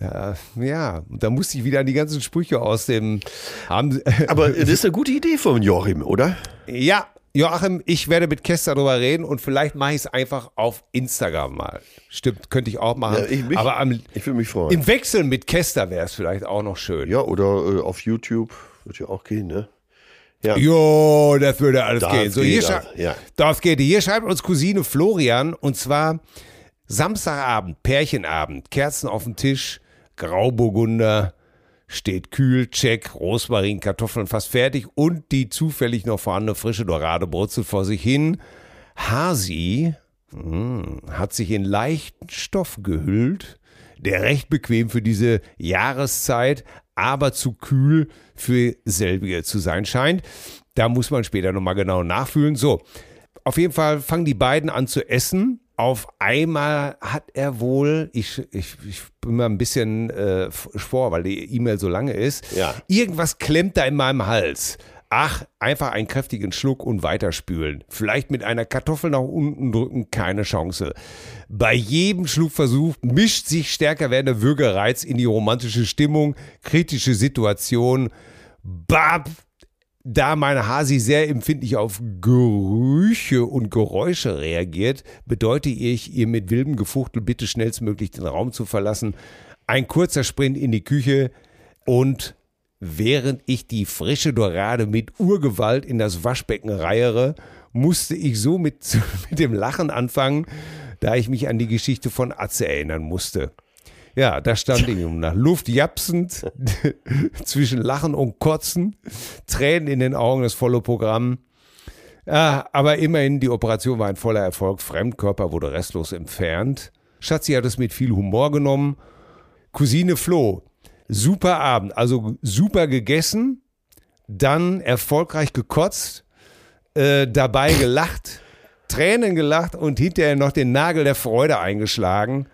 ja, ja, da musste ich wieder an die ganzen Sprüche aus dem haben. Aber das ist eine gute Idee von Joachim, oder? Ja, Joachim, ich werde mit Kester darüber reden und vielleicht mache ich es einfach auf Instagram mal. Stimmt, könnte ich auch machen. Ja, ich, mich, Aber am, ich würde mich freuen. Im Wechsel mit Kester wäre es vielleicht auch noch schön. Ja, oder äh, auf YouTube würde ja auch gehen, ne? Ja. Jo, das würde alles das gehen. So, hier das, ja. das geht. Hier schreibt uns Cousine Florian und zwar Samstagabend, Pärchenabend, Kerzen auf dem Tisch, Grauburgunder, steht kühl, check, Rosmarin, Kartoffeln fast fertig und die zufällig noch vorhandene frische Dorade brutzelt vor sich hin. Hasi mh, hm, hat sich in leichten Stoff gehüllt, der recht bequem für diese Jahreszeit, aber zu kühl für selbige zu sein scheint. Da muss man später nochmal genau nachfühlen. So, auf jeden Fall fangen die beiden an zu essen auf einmal hat er wohl, ich, ich, ich bin mal ein bisschen äh, vor, weil die E-Mail so lange ist, ja. irgendwas klemmt da in meinem Hals. Ach, einfach einen kräftigen Schluck und weiterspülen. Vielleicht mit einer Kartoffel nach unten drücken, keine Chance. Bei jedem Schluckversuch mischt sich stärker werdender Würgereiz in die romantische Stimmung, kritische Situation. Bab, da meine Hasi sehr empfindlich auf Gerüche und Geräusche reagiert, bedeute ich ihr mit wildem Gefuchtel bitte schnellstmöglich den Raum zu verlassen. Ein kurzer Sprint in die Küche und während ich die frische Dorade mit Urgewalt in das Waschbecken reihere, musste ich so mit, mit dem Lachen anfangen, da ich mich an die Geschichte von Atze erinnern musste. Ja, da stand ich nach Luft japsend, zwischen Lachen und Kotzen, Tränen in den Augen, das volle Programm. Ja, aber immerhin, die Operation war ein voller Erfolg. Fremdkörper wurde restlos entfernt. Schatzi hat es mit viel Humor genommen. Cousine Flo, super Abend, also super gegessen, dann erfolgreich gekotzt, äh, dabei gelacht, Tränen gelacht und hinterher noch den Nagel der Freude eingeschlagen.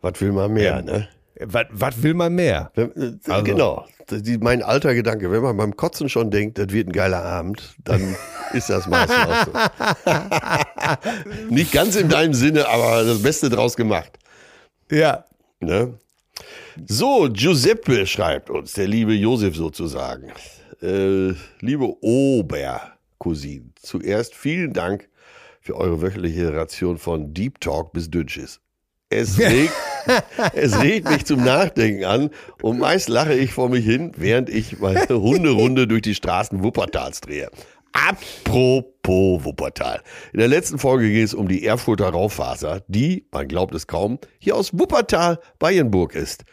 Was will man mehr, ne? Was, will man mehr? Äh, also. Genau, die, mein alter Gedanke, wenn man beim Kotzen schon denkt, das wird ein geiler Abend, dann ist das meistens auch so. Nicht ganz in deinem Sinne, aber das Beste draus gemacht. Ja. Ne? So, Giuseppe schreibt uns, der liebe Josef sozusagen. Äh, liebe Obercousin, zuerst vielen Dank für eure wöchentliche Ration von Deep Talk bis Dünnschiss. Es regt, es regt mich zum Nachdenken an und meist lache ich vor mich hin, während ich meine Hunderunde durch die Straßen Wuppertals drehe. Apropos Wuppertal. In der letzten Folge ging es um die Erfurter Raufaser, die, man glaubt es kaum, hier aus Wuppertal, Bayernburg ist.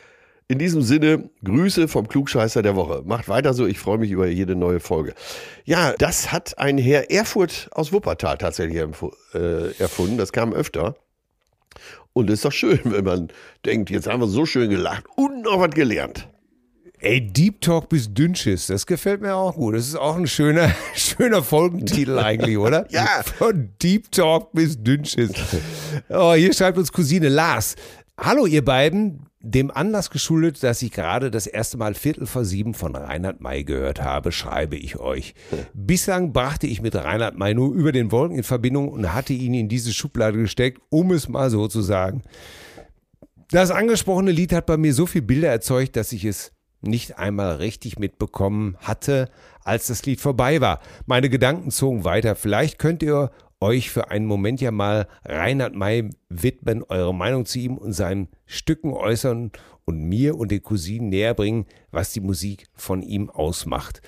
In diesem Sinne, Grüße vom Klugscheißer der Woche. Macht weiter so, ich freue mich über jede neue Folge. Ja, das hat ein Herr Erfurt aus Wuppertal tatsächlich äh, erfunden. Das kam öfter. Und ist doch schön, wenn man denkt, jetzt haben wir so schön gelacht und noch was gelernt. Ey, Deep Talk bis Dünnschiss, das gefällt mir auch gut. Das ist auch ein schöner, schöner Folgentitel eigentlich, oder? ja. Von Deep Talk bis Dünnschiss. Oh, hier schreibt uns Cousine Lars. Hallo ihr beiden, dem Anlass geschuldet, dass ich gerade das erste Mal Viertel vor sieben von Reinhard May gehört habe, schreibe ich euch. Bislang brachte ich mit Reinhard May nur über den Wolken in Verbindung und hatte ihn in diese Schublade gesteckt, um es mal so zu sagen. Das angesprochene Lied hat bei mir so viele Bilder erzeugt, dass ich es nicht einmal richtig mitbekommen hatte, als das Lied vorbei war. Meine Gedanken zogen weiter. Vielleicht könnt ihr euch für einen Moment ja mal Reinhard May widmen, eure Meinung zu ihm und seinen Stücken äußern und mir und den Cousinen näher bringen, was die Musik von ihm ausmacht.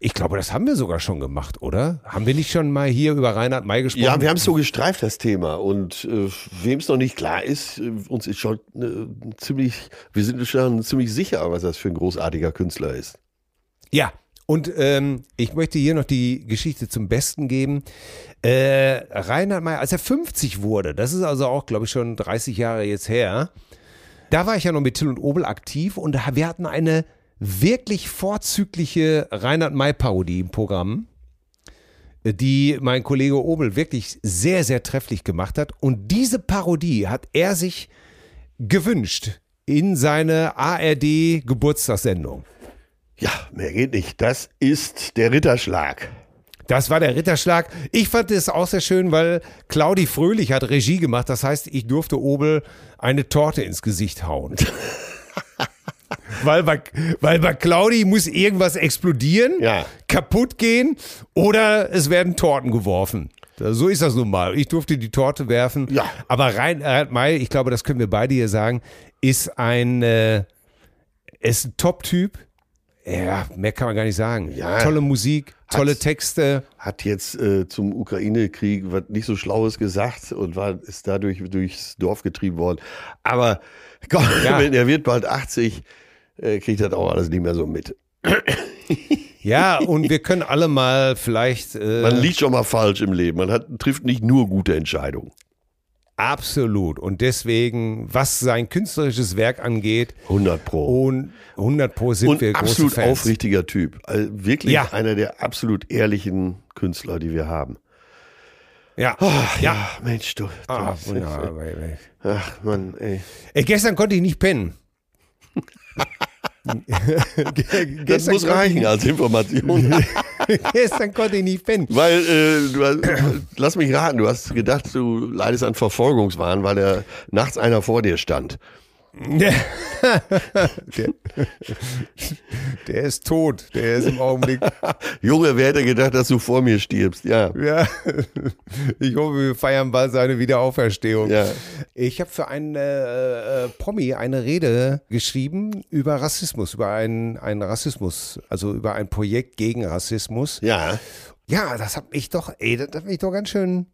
Ich glaube, das haben wir sogar schon gemacht, oder? Haben wir nicht schon mal hier über Reinhard May gesprochen? Ja, wir haben es so gestreift, das Thema. Und äh, wem es noch nicht klar ist, äh, uns ist schon äh, ziemlich, wir sind schon ziemlich sicher, was das für ein großartiger Künstler ist. Ja, und ähm, ich möchte hier noch die Geschichte zum Besten geben. Äh, Reinhard May, als er 50 wurde, das ist also auch, glaube ich, schon 30 Jahre jetzt her, da war ich ja noch mit Till und Obel aktiv und wir hatten eine wirklich vorzügliche Reinhard May-Parodie im Programm, die mein Kollege Obel wirklich sehr, sehr trefflich gemacht hat. Und diese Parodie hat er sich gewünscht in seine ARD-Geburtstagssendung. Ja, mehr geht nicht. Das ist der Ritterschlag. Das war der Ritterschlag. Ich fand es auch sehr schön, weil Claudi Fröhlich hat Regie gemacht. Das heißt, ich durfte Obel eine Torte ins Gesicht hauen. weil, bei, weil bei Claudi muss irgendwas explodieren, ja. kaputt gehen oder es werden Torten geworfen. So ist das nun mal. Ich durfte die Torte werfen. Ja. Aber Reinhard May, ich glaube, das können wir beide hier sagen, ist ein, äh, ist ein Top-Typ ja, mehr kann man gar nicht sagen. Ja, tolle Musik, tolle Texte. Hat jetzt äh, zum Ukraine-Krieg was nicht so Schlaues gesagt und war, ist dadurch durchs Dorf getrieben worden. Aber Gott, ja. er wird bald 80, äh, kriegt das auch alles nicht mehr so mit. Ja, und wir können alle mal vielleicht. Äh, man liegt schon mal falsch im Leben. Man hat, trifft nicht nur gute Entscheidungen. Absolut. Und deswegen, was sein künstlerisches Werk angeht, 100 Pro. Und 100 Pro sind und wir absolut große Fans. aufrichtiger Typ. Also wirklich ja. einer der absolut ehrlichen Künstler, die wir haben. Ja. Oh, ja. ja. Mensch, du. du ah, wunderbar. Ach, Mann, ey. ey. Gestern konnte ich nicht pennen. das muss reichen als Information. Gestern konnte ich nicht pennen. Weil, äh, du, lass mich raten, du hast gedacht, du leidest an Verfolgungswahn, weil er nachts einer vor dir stand der, der, ist tot. Der ist im Augenblick. Junge, wer hätte gedacht, dass du vor mir stirbst? Ja. Ja. Ich hoffe, wir feiern bald seine Wiederauferstehung. Ja. Ich habe für einen äh, äh, Promi eine Rede geschrieben über Rassismus, über einen, einen Rassismus, also über ein Projekt gegen Rassismus. Ja. Ja, das hat mich doch, ey, das hat mich doch ganz schön,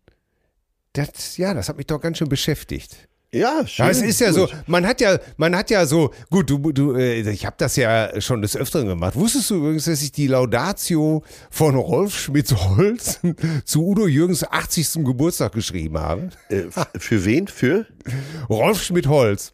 das, ja, das hat mich doch ganz schön beschäftigt. Ja, schön. Ja, es ist ja gut. so, man hat ja, man hat ja so, gut, du, du, äh, ich habe das ja schon des Öfteren gemacht. Wusstest du übrigens, dass ich die Laudatio von Rolf Schmidt-Holz zu Udo Jürgens 80. Geburtstag geschrieben habe? Äh, für wen? Für? Rolf Schmidt-Holz.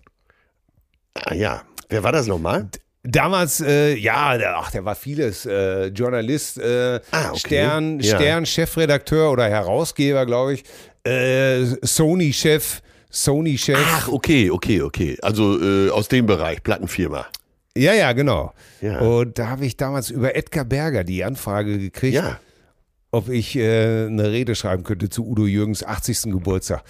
Ah ja, wer war das nochmal? Damals, äh, ja, ach, der war vieles. Äh, Journalist, äh, ah, okay. Stern, ja. Stern, Chefredakteur oder Herausgeber, glaube ich. Äh, Sony-Chef. Sony-Chef. Ach, okay, okay, okay. Also äh, aus dem Bereich, Plattenfirma. Ja, ja, genau. Ja. Und da habe ich damals über Edgar Berger die Anfrage gekriegt, ja. ob ich äh, eine Rede schreiben könnte zu Udo Jürgens 80. Geburtstag.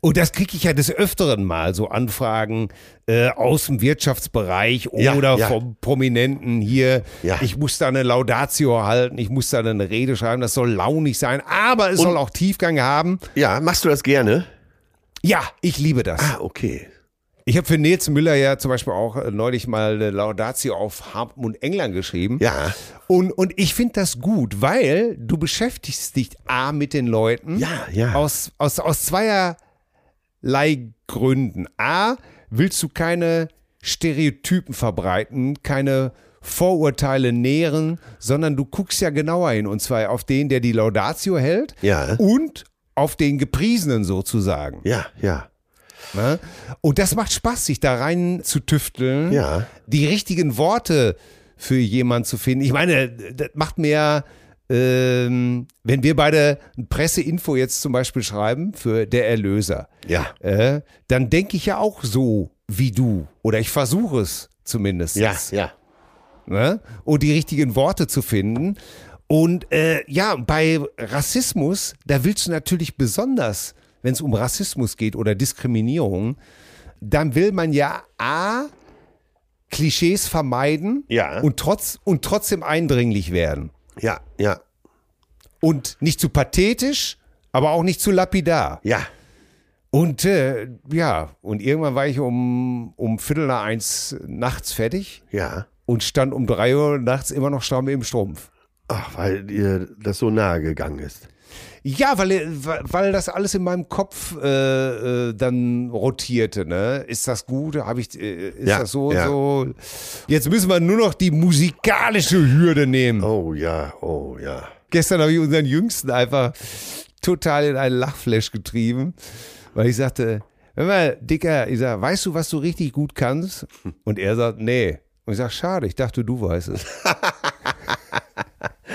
Und das kriege ich ja des Öfteren mal, so Anfragen äh, aus dem Wirtschaftsbereich oder ja. vom Prominenten hier. Ich muss da eine Laudatio halten, ich muss da eine Rede schreiben, das soll launig sein, aber es Und, soll auch Tiefgang haben. Ja, machst du das gerne? Ja, ich liebe das. Ah, okay. Ich habe für Nils Müller ja zum Beispiel auch äh, neulich mal eine Laudatio auf Hartmut England geschrieben. Ja. Und, und ich finde das gut, weil du beschäftigst dich A mit den Leuten. Ja, ja. Aus, aus, aus zweierlei Gründen. A, willst du keine Stereotypen verbreiten, keine Vorurteile nähren, sondern du guckst ja genauer hin und zwar auf den, der die Laudatio hält ja. und auf den Gepriesenen sozusagen. Ja, ja. Ne? Und das macht Spaß, sich da rein zu tüfteln, ja. die richtigen Worte für jemanden zu finden. Ich meine, das macht mir, ähm, wenn wir beide ein Presseinfo jetzt zum Beispiel schreiben für der Erlöser, ja. Äh, dann denke ich ja auch so wie du. Oder ich versuche es zumindest. Ja, ja. Ne? Und die richtigen Worte zu finden. Und äh, ja, bei Rassismus, da willst du natürlich besonders, wenn es um Rassismus geht oder Diskriminierung, dann will man ja A, Klischees vermeiden ja. und, trotz, und trotzdem eindringlich werden. Ja, ja. Und nicht zu pathetisch, aber auch nicht zu lapidar. Ja. Und äh, ja, und irgendwann war ich um, um Viertel nach eins nachts fertig. Ja. Und stand um drei Uhr nachts immer noch stramm im Strumpf. Ach, weil dir das so nahe gegangen ist. Ja, weil, weil das alles in meinem Kopf äh, äh, dann rotierte. Ne? Ist das gut? Habe ich, äh, ist Ja, das so ja. so? Jetzt müssen wir nur noch die musikalische Hürde nehmen. Oh ja, oh ja. Gestern habe ich unseren Jüngsten einfach total in einen Lachflash getrieben, weil ich sagte, hör mal, Dicker, ich sag, weißt du, was du richtig gut kannst? Und er sagt, nee. Und ich sag, schade, ich dachte, du weißt es.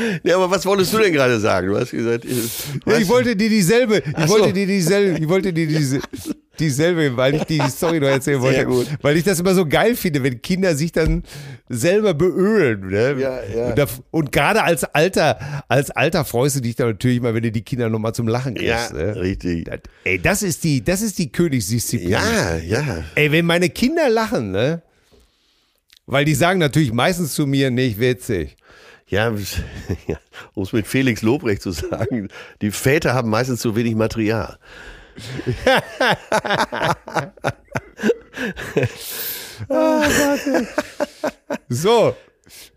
Ja, aber was wolltest du denn gerade sagen? Du hast gesagt, ich, Ja, ich wollte dir dieselbe, ich so. wollte dir dieselbe, ich wollte dir diese, dieselbe, weil ich die Story noch erzählen wollte. Sehr gut. Weil ich das immer so geil finde, wenn Kinder sich dann selber beölen. Ne? Ja, ja. Und, da, und gerade als alter, als alter freust du dich dann natürlich mal, wenn du die Kinder nochmal zum Lachen ja, kriegst. ne? richtig. Das, ey, das ist die, das ist die Königsdisziplin. Ja, ja. Ey, wenn meine Kinder lachen, ne? Weil die sagen natürlich meistens zu mir nicht witzig. Ja, ja, um es mit Felix Lobrecht zu sagen, die Väter haben meistens zu wenig Material. So,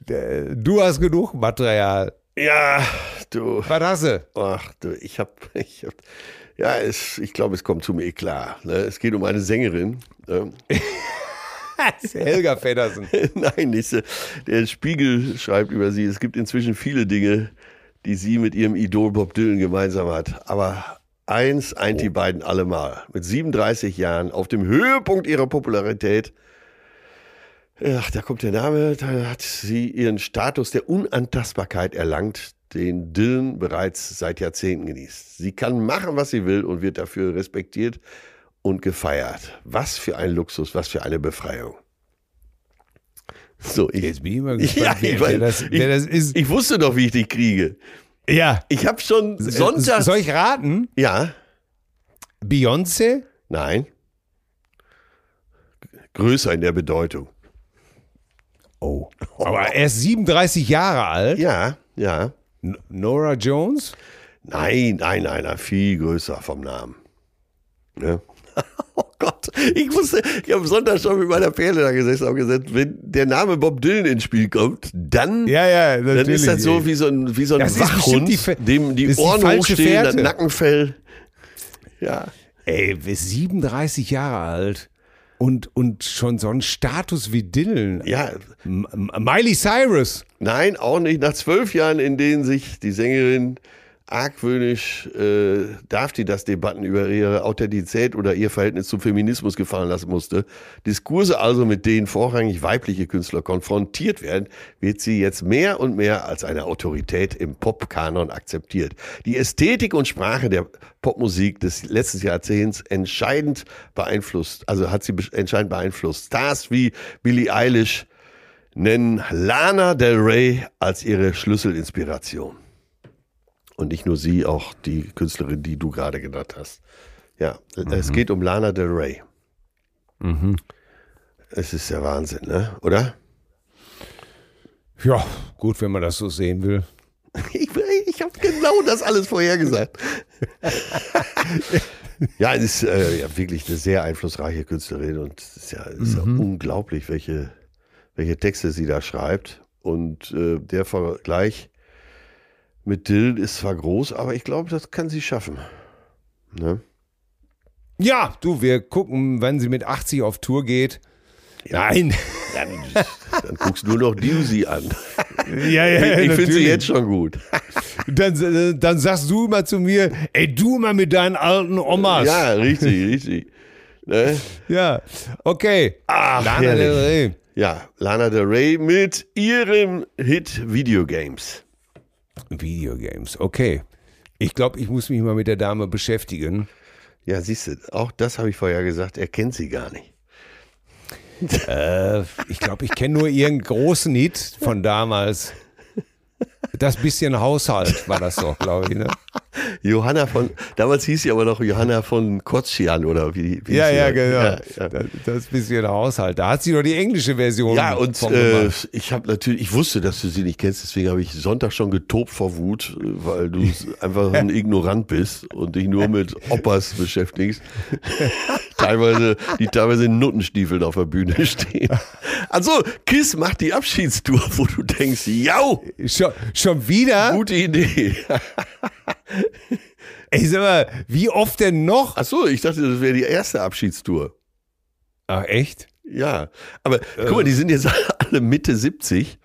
äh, du hast genug Material. Ja, du. Was hast du? Ach du, ich hab, ich hab, ja, es, ich glaube, es kommt zu mir klar. Ne? Es geht um eine Sängerin. Ne? Helga Feddersen. Nein, nicht, so. der Spiegel schreibt über sie, es gibt inzwischen viele Dinge, die sie mit ihrem Idol Bob Dylan gemeinsam hat. Aber eins eint die beiden allemal. Mit 37 Jahren, auf dem Höhepunkt ihrer Popularität, ach, da kommt der Name, da hat sie ihren Status der Unantastbarkeit erlangt, den Dylan bereits seit Jahrzehnten genießt. Sie kann machen, was sie will und wird dafür respektiert und gefeiert. Was für ein Luxus, was für eine Befreiung. So, ich, Jetzt bin ich mal ja, gespannt, wer, ich, wer, das, wer das ist. ich wusste doch, wie ich dich kriege. ja. Ich habe schon Sonntag. Soll ich raten? ja, Beyoncé? nein. Größer in der Bedeutung. Oh. Aber er ist 37 Jahre alt. Ja, ja. N- Nora Jones? Nein, nein, nein, nein, viel größer vom Namen. Ne? Oh Gott, ich wusste, ich habe Sonntag schon mit meiner Perle da gesessen und gesagt, wenn der Name Bob Dylan ins Spiel kommt, dann, Ja, ja, dann ist das so wie so ein, wie so ein Das Wachhund, die dem die das die Ohren falsche hochstehen, das Fährte. Nackenfell. Ja. Ey, ist 37 Jahre alt und, und schon so ein Status wie Dylan. Ja, M Miley Cyrus. Nein, auch nicht. Nach zwölf Jahren, in denen sich die Sängerin argwöhnisch, äh, darf die das Debatten über ihre Authentizität oder ihr Verhältnis zum Feminismus gefallen lassen musste, Diskurse also mit denen vorrangig weibliche Künstler konfrontiert werden, wird sie jetzt mehr und mehr als eine Autorität im Popkanon akzeptiert. Die Ästhetik und Sprache der Popmusik des letzten Jahrzehnts entscheidend beeinflusst, also hat sie entscheidend beeinflusst. Stars wie Billie Eilish, nennen Lana Del Rey als ihre Schlüsselinspiration. Und nicht nur sie, auch die Künstlerin, die du gerade genannt hast. Ja, es geht um Lana Del Rey. Es ist der Wahnsinn, ne? Oder? Ja, gut, wenn man das so sehen will. Ich, ich habe genau das alles vorhergesagt. ja, es ist äh, ja, wirklich eine sehr einflussreiche Künstlerin und es ist ja, ist ja unglaublich, welche, welche Texte sie da schreibt. Und äh, der Vergleich mit Dylan ist zwar groß, aber ich glaube, das kann sie schaffen. Ne? Ja, du, wir gucken, wenn sie mit 80 auf Tour geht. Nein. Dann, dann guckst du nur noch Dewsy an. Ja, ja, ich ich finde sie jetzt schon gut. Dann, dann sagst du immer zu mir, ey, du mal mit deinen alten Omas. Ja, richtig, richtig. Ne? Ja, okay. Ach, Lana herrlich. Del Rey. Ja, Lana Del Rey mit ihrem Hit Videogames. Videogames, okay. Ich glaube, ich muss mich mal mit der Dame beschäftigen. Ja, siehst du, auch das habe ich vorher gesagt, er kennt sie gar nicht. Äh, ich glaube, ich kenne nur ihren großen Hit von damals. Das bisschen Haushalt war das doch, glaube ich. Ne? Johanna von, damals hieß sie aber noch Johanna von Kotschian oder wie, wie Ja, ja, genau. Ja, ja. Das, das bisschen Haushalt. Da hat sie doch die englische Version Ja, und äh, ich habe natürlich, ich wusste, dass du sie nicht kennst, deswegen habe ich Sonntag schon getobt vor Wut, weil du einfach ein Ignorant bist und dich nur mit Oppas beschäftigst. teilweise, die teilweise in Nuttenstiefeln auf der Bühne stehen. Also, Kiss macht die Abschiedstour, wo du denkst, ja, Schon, schon wieder? gute Idee. Ey, sag mal, wie oft denn noch? Ach so, ich dachte, das wäre die erste Abschiedstour. Ach, echt? Ja, aber guck mal, die sind jetzt alle Mitte 70.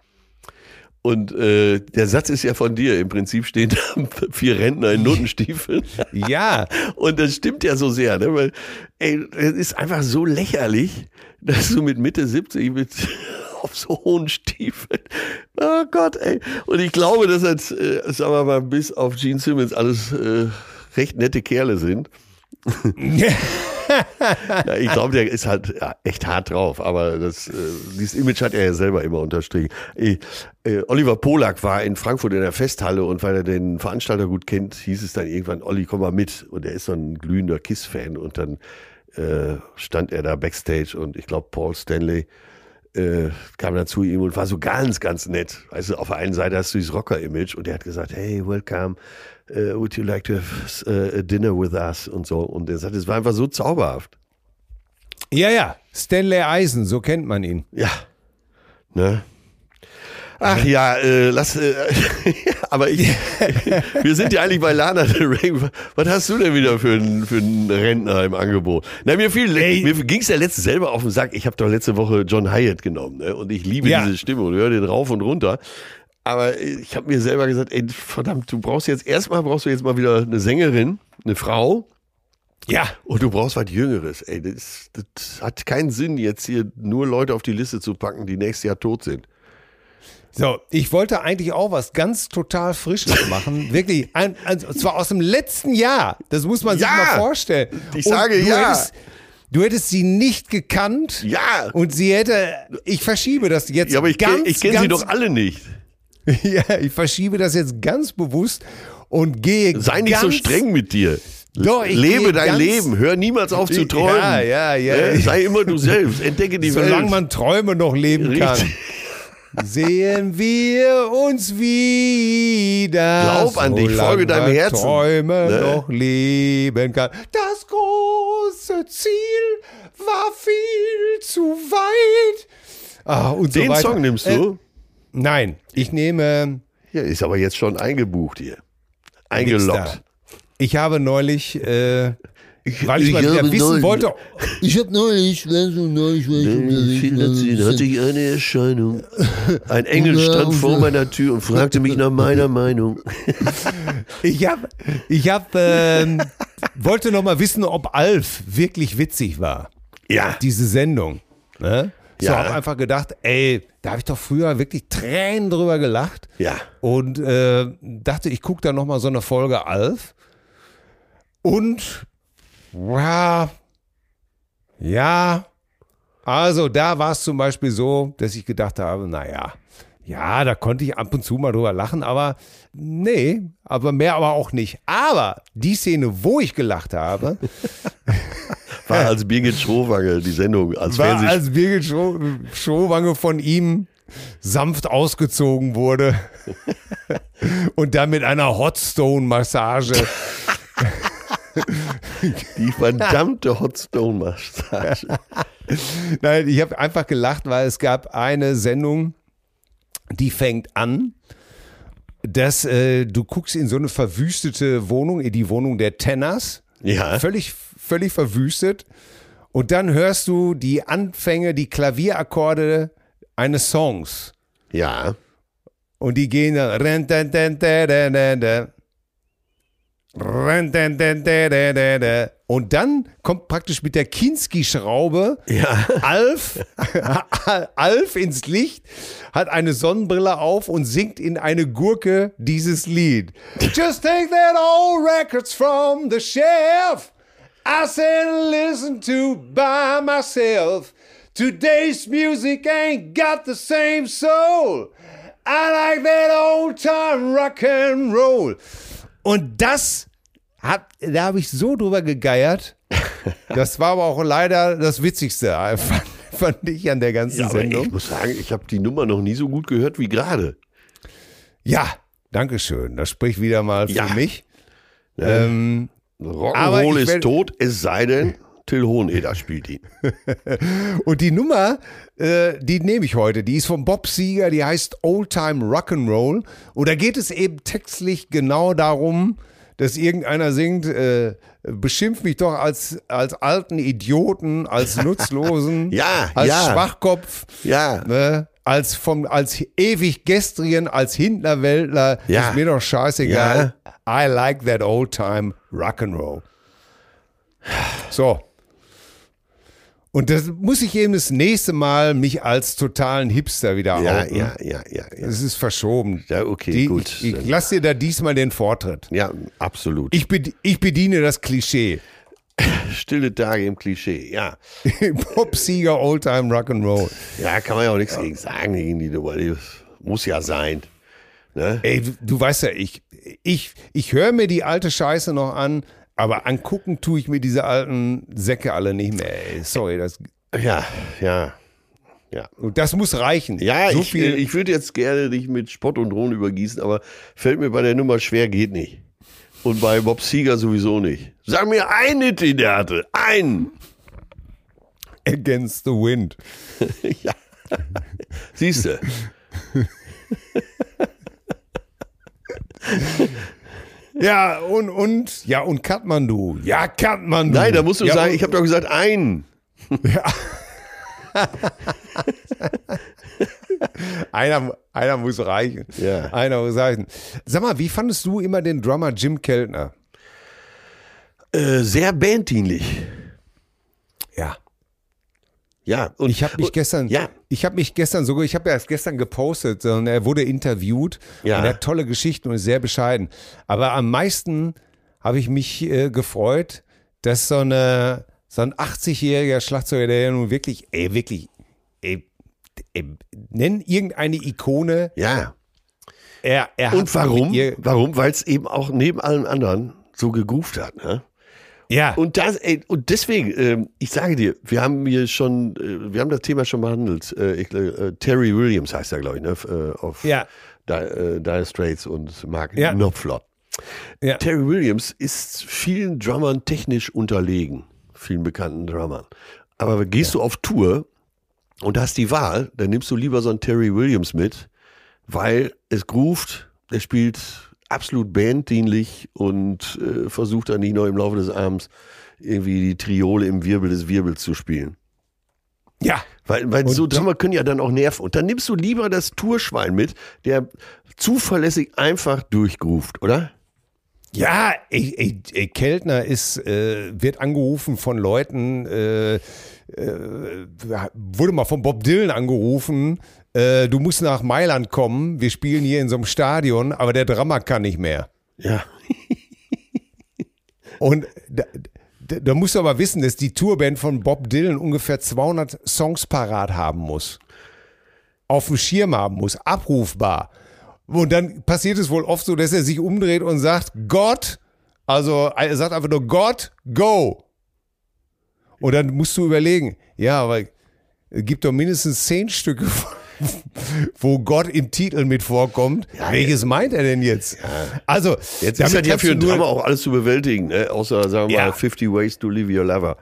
Und äh, der Satz ist ja von dir. Im Prinzip stehen da vier Rentner in Notenstiefeln. Ja. Und das stimmt ja so sehr, ne? Weil, ey, es ist einfach so lächerlich, dass du mit Mitte 70 mit auf so hohen Stiefeln. Oh Gott, ey. Und ich glaube, dass jetzt, äh, sagen wir mal, bis auf Gene Simmons alles äh, recht nette Kerle sind. Ja, ich glaube, der ist halt ja, echt hart drauf, aber das, äh, dieses Image hat er ja selber immer unterstrichen. Äh, äh, Oliver Polak war in Frankfurt in der Festhalle und weil er den Veranstalter gut kennt, hieß es dann irgendwann, Olli, komm mal mit. Und er ist so ein glühender Kiss-Fan und dann äh, stand er da backstage und ich glaube, Paul Stanley äh, kam dann zu ihm und war so ganz, ganz nett. Weißt du, auf der einen Seite hast du dieses Rocker-Image und er hat gesagt, hey, welcome, uh, would you like to have uh, a dinner with us und so. Und er sagt, es war einfach so zauberhaft. Ja, ja. Stanley Eisen, so kennt man ihn. Ja. Ne? Ach ja, äh, lass, äh, aber ich, wir sind ja eigentlich bei Lana Del Rey. Was hast du denn wieder für einen für einen Rentner im Angebot? Na, mir fiel, Ey. mir ging's ja letzte selber auf den Sack. Ich habe doch letzte Woche John Hyatt genommen, ne? Und ich liebe Ja. diese Stimme und höre den rauf und runter. Aber ich habe mir selber gesagt, ey, verdammt, du brauchst jetzt erstmal brauchst du jetzt mal wieder eine Sängerin, eine Frau. Ja. Und du brauchst was Jüngeres, ey. Das, das hat keinen Sinn, jetzt hier nur Leute auf die Liste zu packen, die nächstes Jahr tot sind. So, ich wollte eigentlich auch was ganz total Frisches machen. Wirklich, ein, ein, und zwar aus dem letzten Jahr. Das muss man sich Ja. mal vorstellen. Ich Und sage ja. Hättest, du hättest sie nicht gekannt. Ja. Und sie hätte, ich verschiebe das jetzt Ja, aber ich kenne kenn sie doch alle nicht. Ja, ich verschiebe das jetzt ganz bewusst und gehe Sei nicht so streng mit dir. Doch, Lebe dein Leben. Hör niemals auf zu Ja, träumen. ja, ja. Ne? Sei immer du selbst. Entdecke die Solange Welt. man Träume noch leben kann. Sehen wir uns wieder. Glaub an dich, folge deinem Herzen. Träume Ne? noch leben kann. Das große Ziel war viel zu weit. Ah, und so Den weiter. Song nimmst Äh, du? nein, ich nehme. Ja, ist aber jetzt schon eingebucht hier. Eingeloggt. Ich habe neulich, äh, weil ich, ich mal wieder habe wissen neulich- wollte, Ich hab neulich, weißt du, neulich war ich unterwegs. hatte ich eine Erscheinung. Ein Engel stand vor meiner Tür und fragte mich nach meiner Meinung. Ich hab, ich hab, ähm, wollte noch mal wissen, ob Alf wirklich witzig war. Ja. Diese Sendung. Ne? So, Ja. hab einfach gedacht, ey, da habe ich doch früher wirklich Tränen drüber gelacht. Ja. Und äh, dachte, ich gucke da noch mal so eine Folge Alf. Und ja, ja, also da war es zum Beispiel so, dass ich gedacht habe, naja, ja, da konnte ich ab und zu mal drüber lachen, aber nee, aber mehr aber auch nicht. Aber die Szene, wo ich gelacht habe, War als Birgit Schrowange die Sendung, als war, Fernseh als Birgit Scho Schrowange von ihm sanft ausgezogen wurde und dann mit einer Hotstone-Massage die verdammte Hotstone-Massage. Nein, ich habe einfach gelacht, weil es gab eine Sendung, die fängt an, dass äh, du guckst in so eine verwüstete Wohnung, in die Wohnung der Tenners, Ja. völlig, völlig verwüstet. Und dann hörst du die Anfänge, die Klavierakkorde eines Songs. Ja. Und die gehen dann. Und dann kommt praktisch mit der Kinski-Schraube Ja. Alf, Alf ins Licht, hat eine Sonnenbrille auf und singt in eine Gurke dieses Lied. Just take that old records from the shelf. I sit and listen to by myself. Today's music ain't got the same soul. I like that old time rock and roll. Und das hat, da habe ich so drüber gegeiert. Das war aber auch leider das Witzigste, fand, fand ich an der ganzen ja Sendung. ich muss sagen, ich habe die Nummer noch nie so gut gehört wie gerade. Ja, Dankeschön. Das spricht wieder mal für Ja. mich. Ähm, Aber Rock'n'Roll ist tot, es sei denn, Till Hoheneder spielt ihn. und die Nummer, äh, die nehme ich heute. Die ist von Bob Seger, die heißt Old Time Rock'n'Roll. Und da geht es eben textlich genau darum, dass irgendeiner singt, äh, beschimpft mich doch als, als alten Idioten, als Nutzlosen, Ja, als ja. Schwachkopf. Ja. Ne? Als, vom, als ewig gestrigen, als Hintlerwäldler, Ja. ist mir doch scheißegal. I like that old time Rock'n'Roll. So. Und das muss ich eben das nächste Mal mich als totalen Hipster wieder Ja, outen. ja, ja, ja, ja. Es ist verschoben. Ja, okay, Die, gut. Ich, ich lasse dir da diesmal den Vortritt. Ja, absolut. Ich, bed- ich bediene das Klischee. Stille Tage im Klischee, ja. Pop-Sieger, Oldtime Rock'n'Roll. Ja, kann man ja auch nichts gegen sagen gegen die. Die muss ja sein. Ne? Ey, du, du weißt ja, ich, ich, ich höre mir die alte Scheiße noch an, aber angucken tue ich mir diese alten Säcke alle nicht mehr. Ey. Sorry, das, Ja, ja. Ja, und das muss reichen. ja so ich, viel. ich würde jetzt gerne dich mit Spott und Drohnen übergießen, aber fällt mir bei der Nummer schwer, geht nicht. Und bei Bob Seger sowieso nicht. Sag mir einen den der hatte. Einen. Against the Wind. ja. Siehst du. Ja, und, und, ja, und Kathmandu. Ja, Kathmandu. Nein, da musst du ja, sagen, ich habe doch gesagt, einen. Einer, einer muss reichen. Ja. Einer muss reichen. Sag mal, wie fandest du immer den Drummer Jim Keltner? Äh, sehr banddienlich. Ja. Ja, und Ich habe mich gestern, Ja. Ich habe mich gestern sogar, ich habe erst gestern gepostet, sondern er wurde interviewt Ja. und er hat tolle Geschichten und ist sehr bescheiden. Aber am meisten habe ich mich äh, gefreut, dass so eine so ein 80-jähriger Schlagzeuger, der ja nun wirklich, ey, wirklich, ey, ey, nenn irgendeine Ikone. Ja. Er, er Und warum? Ihr, Warum? Weil es eben auch neben allen anderen so gegruft hat. Ne? Ja, Und das, ey, und deswegen, ähm, ich sage dir, wir haben hier schon, äh, wir haben das Thema schon behandelt. Äh, ich, äh, Terry Williams heißt er, glaube ich, ne? f- äh, auf Ja. Di äh, Dire Straits und Mark Ja. Knopfler. ja. Terry Williams ist vielen Drummern technisch unterlegen, vielen bekannten Drummern. Aber gehst du auf Tour und hast die Wahl, dann nimmst du lieber so einen Terry Williams mit, weil es groovt, er spielt absolut banddienlich und äh, versucht dann nicht noch im Laufe des Abends irgendwie die Triole im Wirbel des Wirbels zu spielen. ja. Weil, weil Und so Drummer können ja dann auch nerven. Und dann nimmst du lieber das Tourschwein mit, der zuverlässig einfach durchgruft, oder? Ja, ey, ey, ey, Keltner ist, äh, wird angerufen von Leuten, äh, äh, wurde mal von Bob Dylan angerufen, äh, du musst nach Mailand kommen, wir spielen hier in so einem Stadion, aber der Drummer kann nicht mehr. Ja. Und da, da, musst du aber wissen, dass die Tourband von Bob Dylan ungefähr 200 Songs parat haben muss. Auf dem Schirm haben muss, abrufbar. Und dann passiert es wohl oft so, dass er sich umdreht und sagt, Gott, also er sagt einfach nur Gott, go. Und dann musst du überlegen, ja, aber es gibt doch mindestens zehn Stücke, wo Gott im Titel mit vorkommt. Welches meint er denn jetzt? Also, Jetzt ist ja für nur- Drummer auch alles zu bewältigen, ne? außer, sagen wir Ja. mal, 50 Ways to Live Your Lover.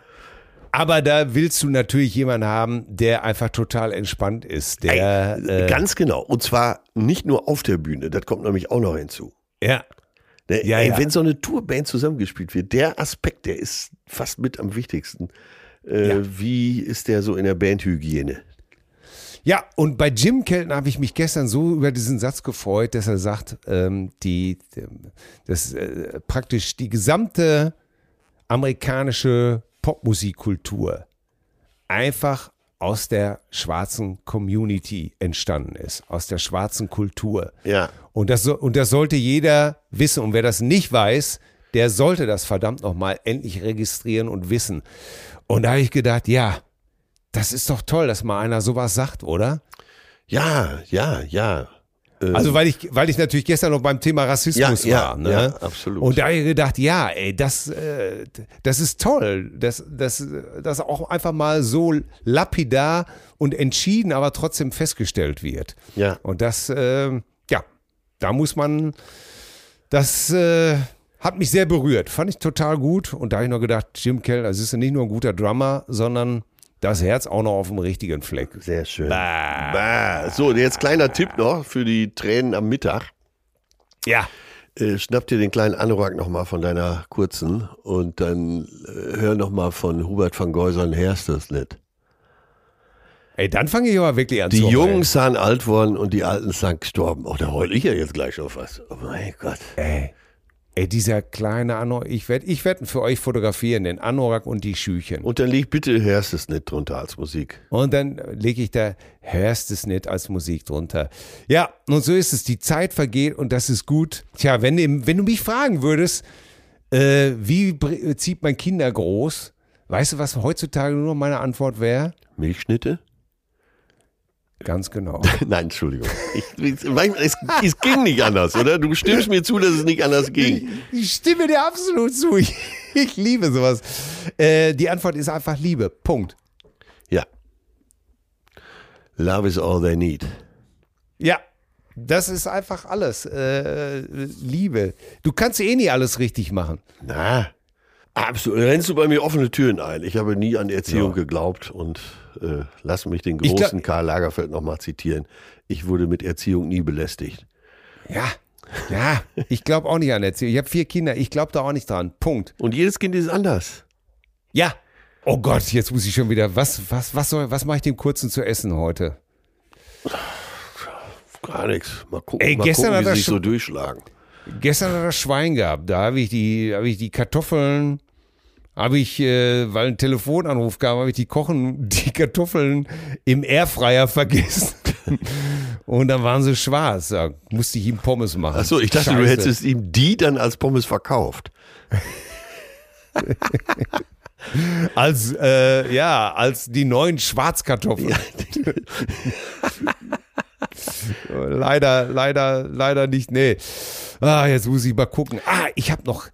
Aber da willst du natürlich jemanden haben, der einfach total entspannt ist. Der, Ey, äh, ganz genau. Und zwar nicht nur auf der Bühne, das kommt nämlich auch noch hinzu. ja. Ne? Ja, Ey, ja. Wenn so eine Tourband zusammengespielt wird, der Aspekt, der ist fast mit am wichtigsten. Äh, ja. Wie ist der so in der Bandhygiene? Ja, und bei Jim Kelton habe ich mich gestern so über diesen Satz gefreut, dass er sagt, ähm, die, das äh, praktisch die gesamte amerikanische Popmusikkultur einfach aus der schwarzen Community entstanden ist, aus der schwarzen Kultur. Ja. Und das, und das sollte jeder wissen. Und wer das nicht weiß, der sollte das verdammt nochmal endlich registrieren und wissen. Und da habe ich gedacht, ja, das ist doch toll, dass mal einer sowas sagt, oder? Ja, ja, ja. Ähm. Also weil ich, weil ich natürlich gestern noch beim Thema Rassismus ja, war. Ja, ne? ja, absolut. Und da habe ich gedacht, ja, ey, das, äh, das ist toll, dass, dass, dass auch einfach mal so lapidar und entschieden, aber trotzdem festgestellt wird. Ja. Und das, äh, ja, da muss man, das äh, hat mich sehr berührt, fand ich total gut. Und da habe ich noch gedacht, Jim Kell, das ist ja nicht nur ein guter Drummer, sondern das Herz auch noch auf dem richtigen Fleck. Sehr schön. Bah. Bah. So, jetzt kleiner Tipp noch für die Tränen am Mittag. Ja. Äh, schnapp dir den kleinen Anorak nochmal von deiner kurzen und dann äh, hör nochmal von Hubert van Geusern Herst das nicht. Ey, dann fange ich aber wirklich an Die zu Jungen sahen alt worden und die Alten sahen gestorben. Oh, da heul ich ja jetzt gleich auf was. Oh mein Gott. Ey. Ey, dieser kleine Anorak, ich werde ich werd für euch fotografieren, den Anorak und die Schüchen. Und dann leg bitte Hörst es nicht drunter als Musik. Und dann lege ich da Hörst es nicht als Musik drunter. Ja, und so ist es. Die Zeit vergeht und das ist gut. Tja, wenn, wenn du mich fragen würdest, äh, wie zieht man Kinder groß? Weißt du, was heutzutage nur meine Antwort wäre? Milchschnitte? Ganz genau. Nein, Entschuldigung. Ich, es, es, ging nicht anders, oder? Du stimmst mir zu, dass es nicht anders ging. Ich, ich stimme dir absolut zu. Ich, ich liebe sowas. Äh, die Antwort ist einfach Liebe. Punkt. Ja. Love is all they need. Ja. Das ist einfach alles. Äh, Liebe. Du kannst eh nie alles richtig machen. Na, absolut. Rennst du bei mir offene Türen ein. Ich habe nie an Erziehung ja. geglaubt und äh, lass mich den großen glaub, Karl Lagerfeld nochmal zitieren. Ich wurde mit Erziehung nie belästigt. Ja, ja, ich glaube auch nicht an Erziehung. Ich habe vier Kinder, ich glaube da auch nicht dran. Punkt. Und jedes Kind ist anders. Ja. Oh Gott, jetzt muss ich schon wieder. Was, was, was soll, was mache ich dem Kurzen zu essen heute? Gar nichts. Mal gucken, Ey, mal gestern gucken wie sie sich so durchschlagen. Gestern hat er Schwein gehabt. Da habe ich die, habe ich die Kartoffeln habe ich, äh, weil ein Telefonanruf kam, habe ich die Kochen, die Kartoffeln im Airfryer vergessen. Und dann waren sie schwarz. Da musste ich ihm Pommes machen. Achso, ich dachte, Scheiße. du hättest ihm die dann als Pommes verkauft. als, äh, ja, als die neuen Schwarzkartoffeln. Leider, leider, leider nicht. Nee. Ah, jetzt muss ich mal gucken. Ah, ich habe noch,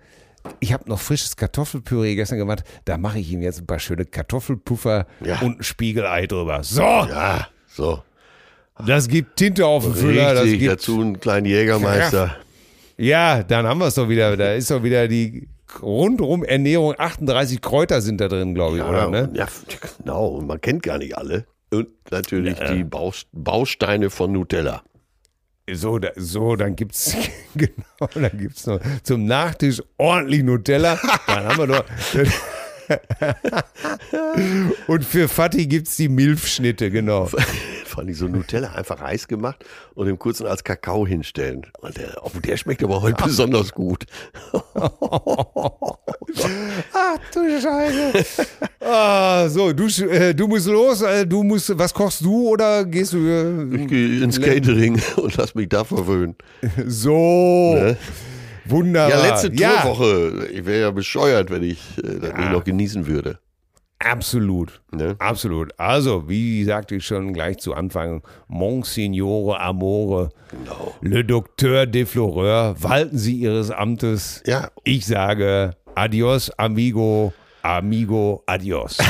ich habe noch frisches Kartoffelpüree gestern gemacht. Da mache ich ihm jetzt ein paar schöne Kartoffelpuffer ja. und ein Spiegelei drüber. So. Ja, so. Das gibt Tinte auf den Füller. Das gibt dazu einen kleinen Jägermeister. Ja, dann haben wir es doch wieder. Da ist doch wieder die rundum Ernährung. 38 Kräuter sind da drin, glaube ich, ja, oder? Ne? Ja, genau. Und man kennt gar nicht alle. Und natürlich ja. die Bausteine von Nutella. So, da, so, dann gibt's genau, dann gibt's noch zum Nachtisch ordentlich Nutella. Dann haben wir noch. und für Fatih gibt's die Milfschnitte, genau. Vor allem so Nutella einfach heiß gemacht und im kurzen als Kakao hinstellen. Und der, oh, der schmeckt aber heute besonders gut. Ach du Scheiße. Ah, so, du, äh, du musst los. Äh, du musst, was kochst du oder gehst du? Äh, ich gehe ins Catering und lass mich da verwöhnen. So. Ne? Wunderbar. Ja, letzte Tourwoche. Ja. Ich wäre ja bescheuert, wenn ich äh, das ja. nicht noch genießen würde. Absolut. Ne? Absolut. Also, wie sagte ich schon gleich zu Anfang, Monsignore Amore, genau. Le Docteur de Floreur, walten Sie Ihres Amtes. Ja. Ich sage Adios, amigo, amigo, adios.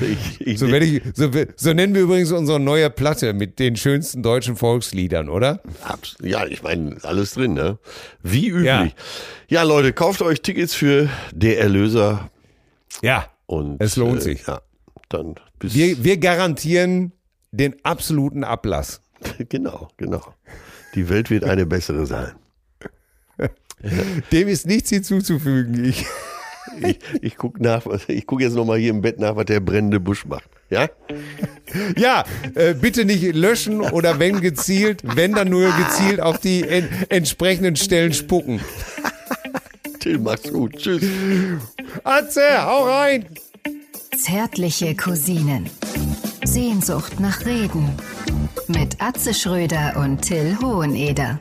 Ich, ich, so, ich, so, so, nennen wir übrigens unsere neue Platte mit den schönsten deutschen Volksliedern, oder? Ja, ich meine, alles drin, ne? Wie üblich. Ja. ja. Leute, kauft euch Tickets für Der Erlöser. Ja. Und es lohnt äh, sich. Ja, dann bis wir, wir garantieren den absoluten Ablass. genau, genau. Die Welt wird eine bessere sein. Dem ist nichts hinzuzufügen. Ich Ich, ich gucke nach, ich gucke jetzt nochmal hier im Bett nach, was der brennende Busch macht. Ja? Ja, äh, bitte nicht löschen oder wenn gezielt, wenn dann nur gezielt auf die en entsprechenden Stellen spucken. Till, mach's gut. Tschüss. Atze, hau rein. Zärtliche Cousinen. Sehnsucht nach Reden. Mit Atze Schröder und Till Hoheneder.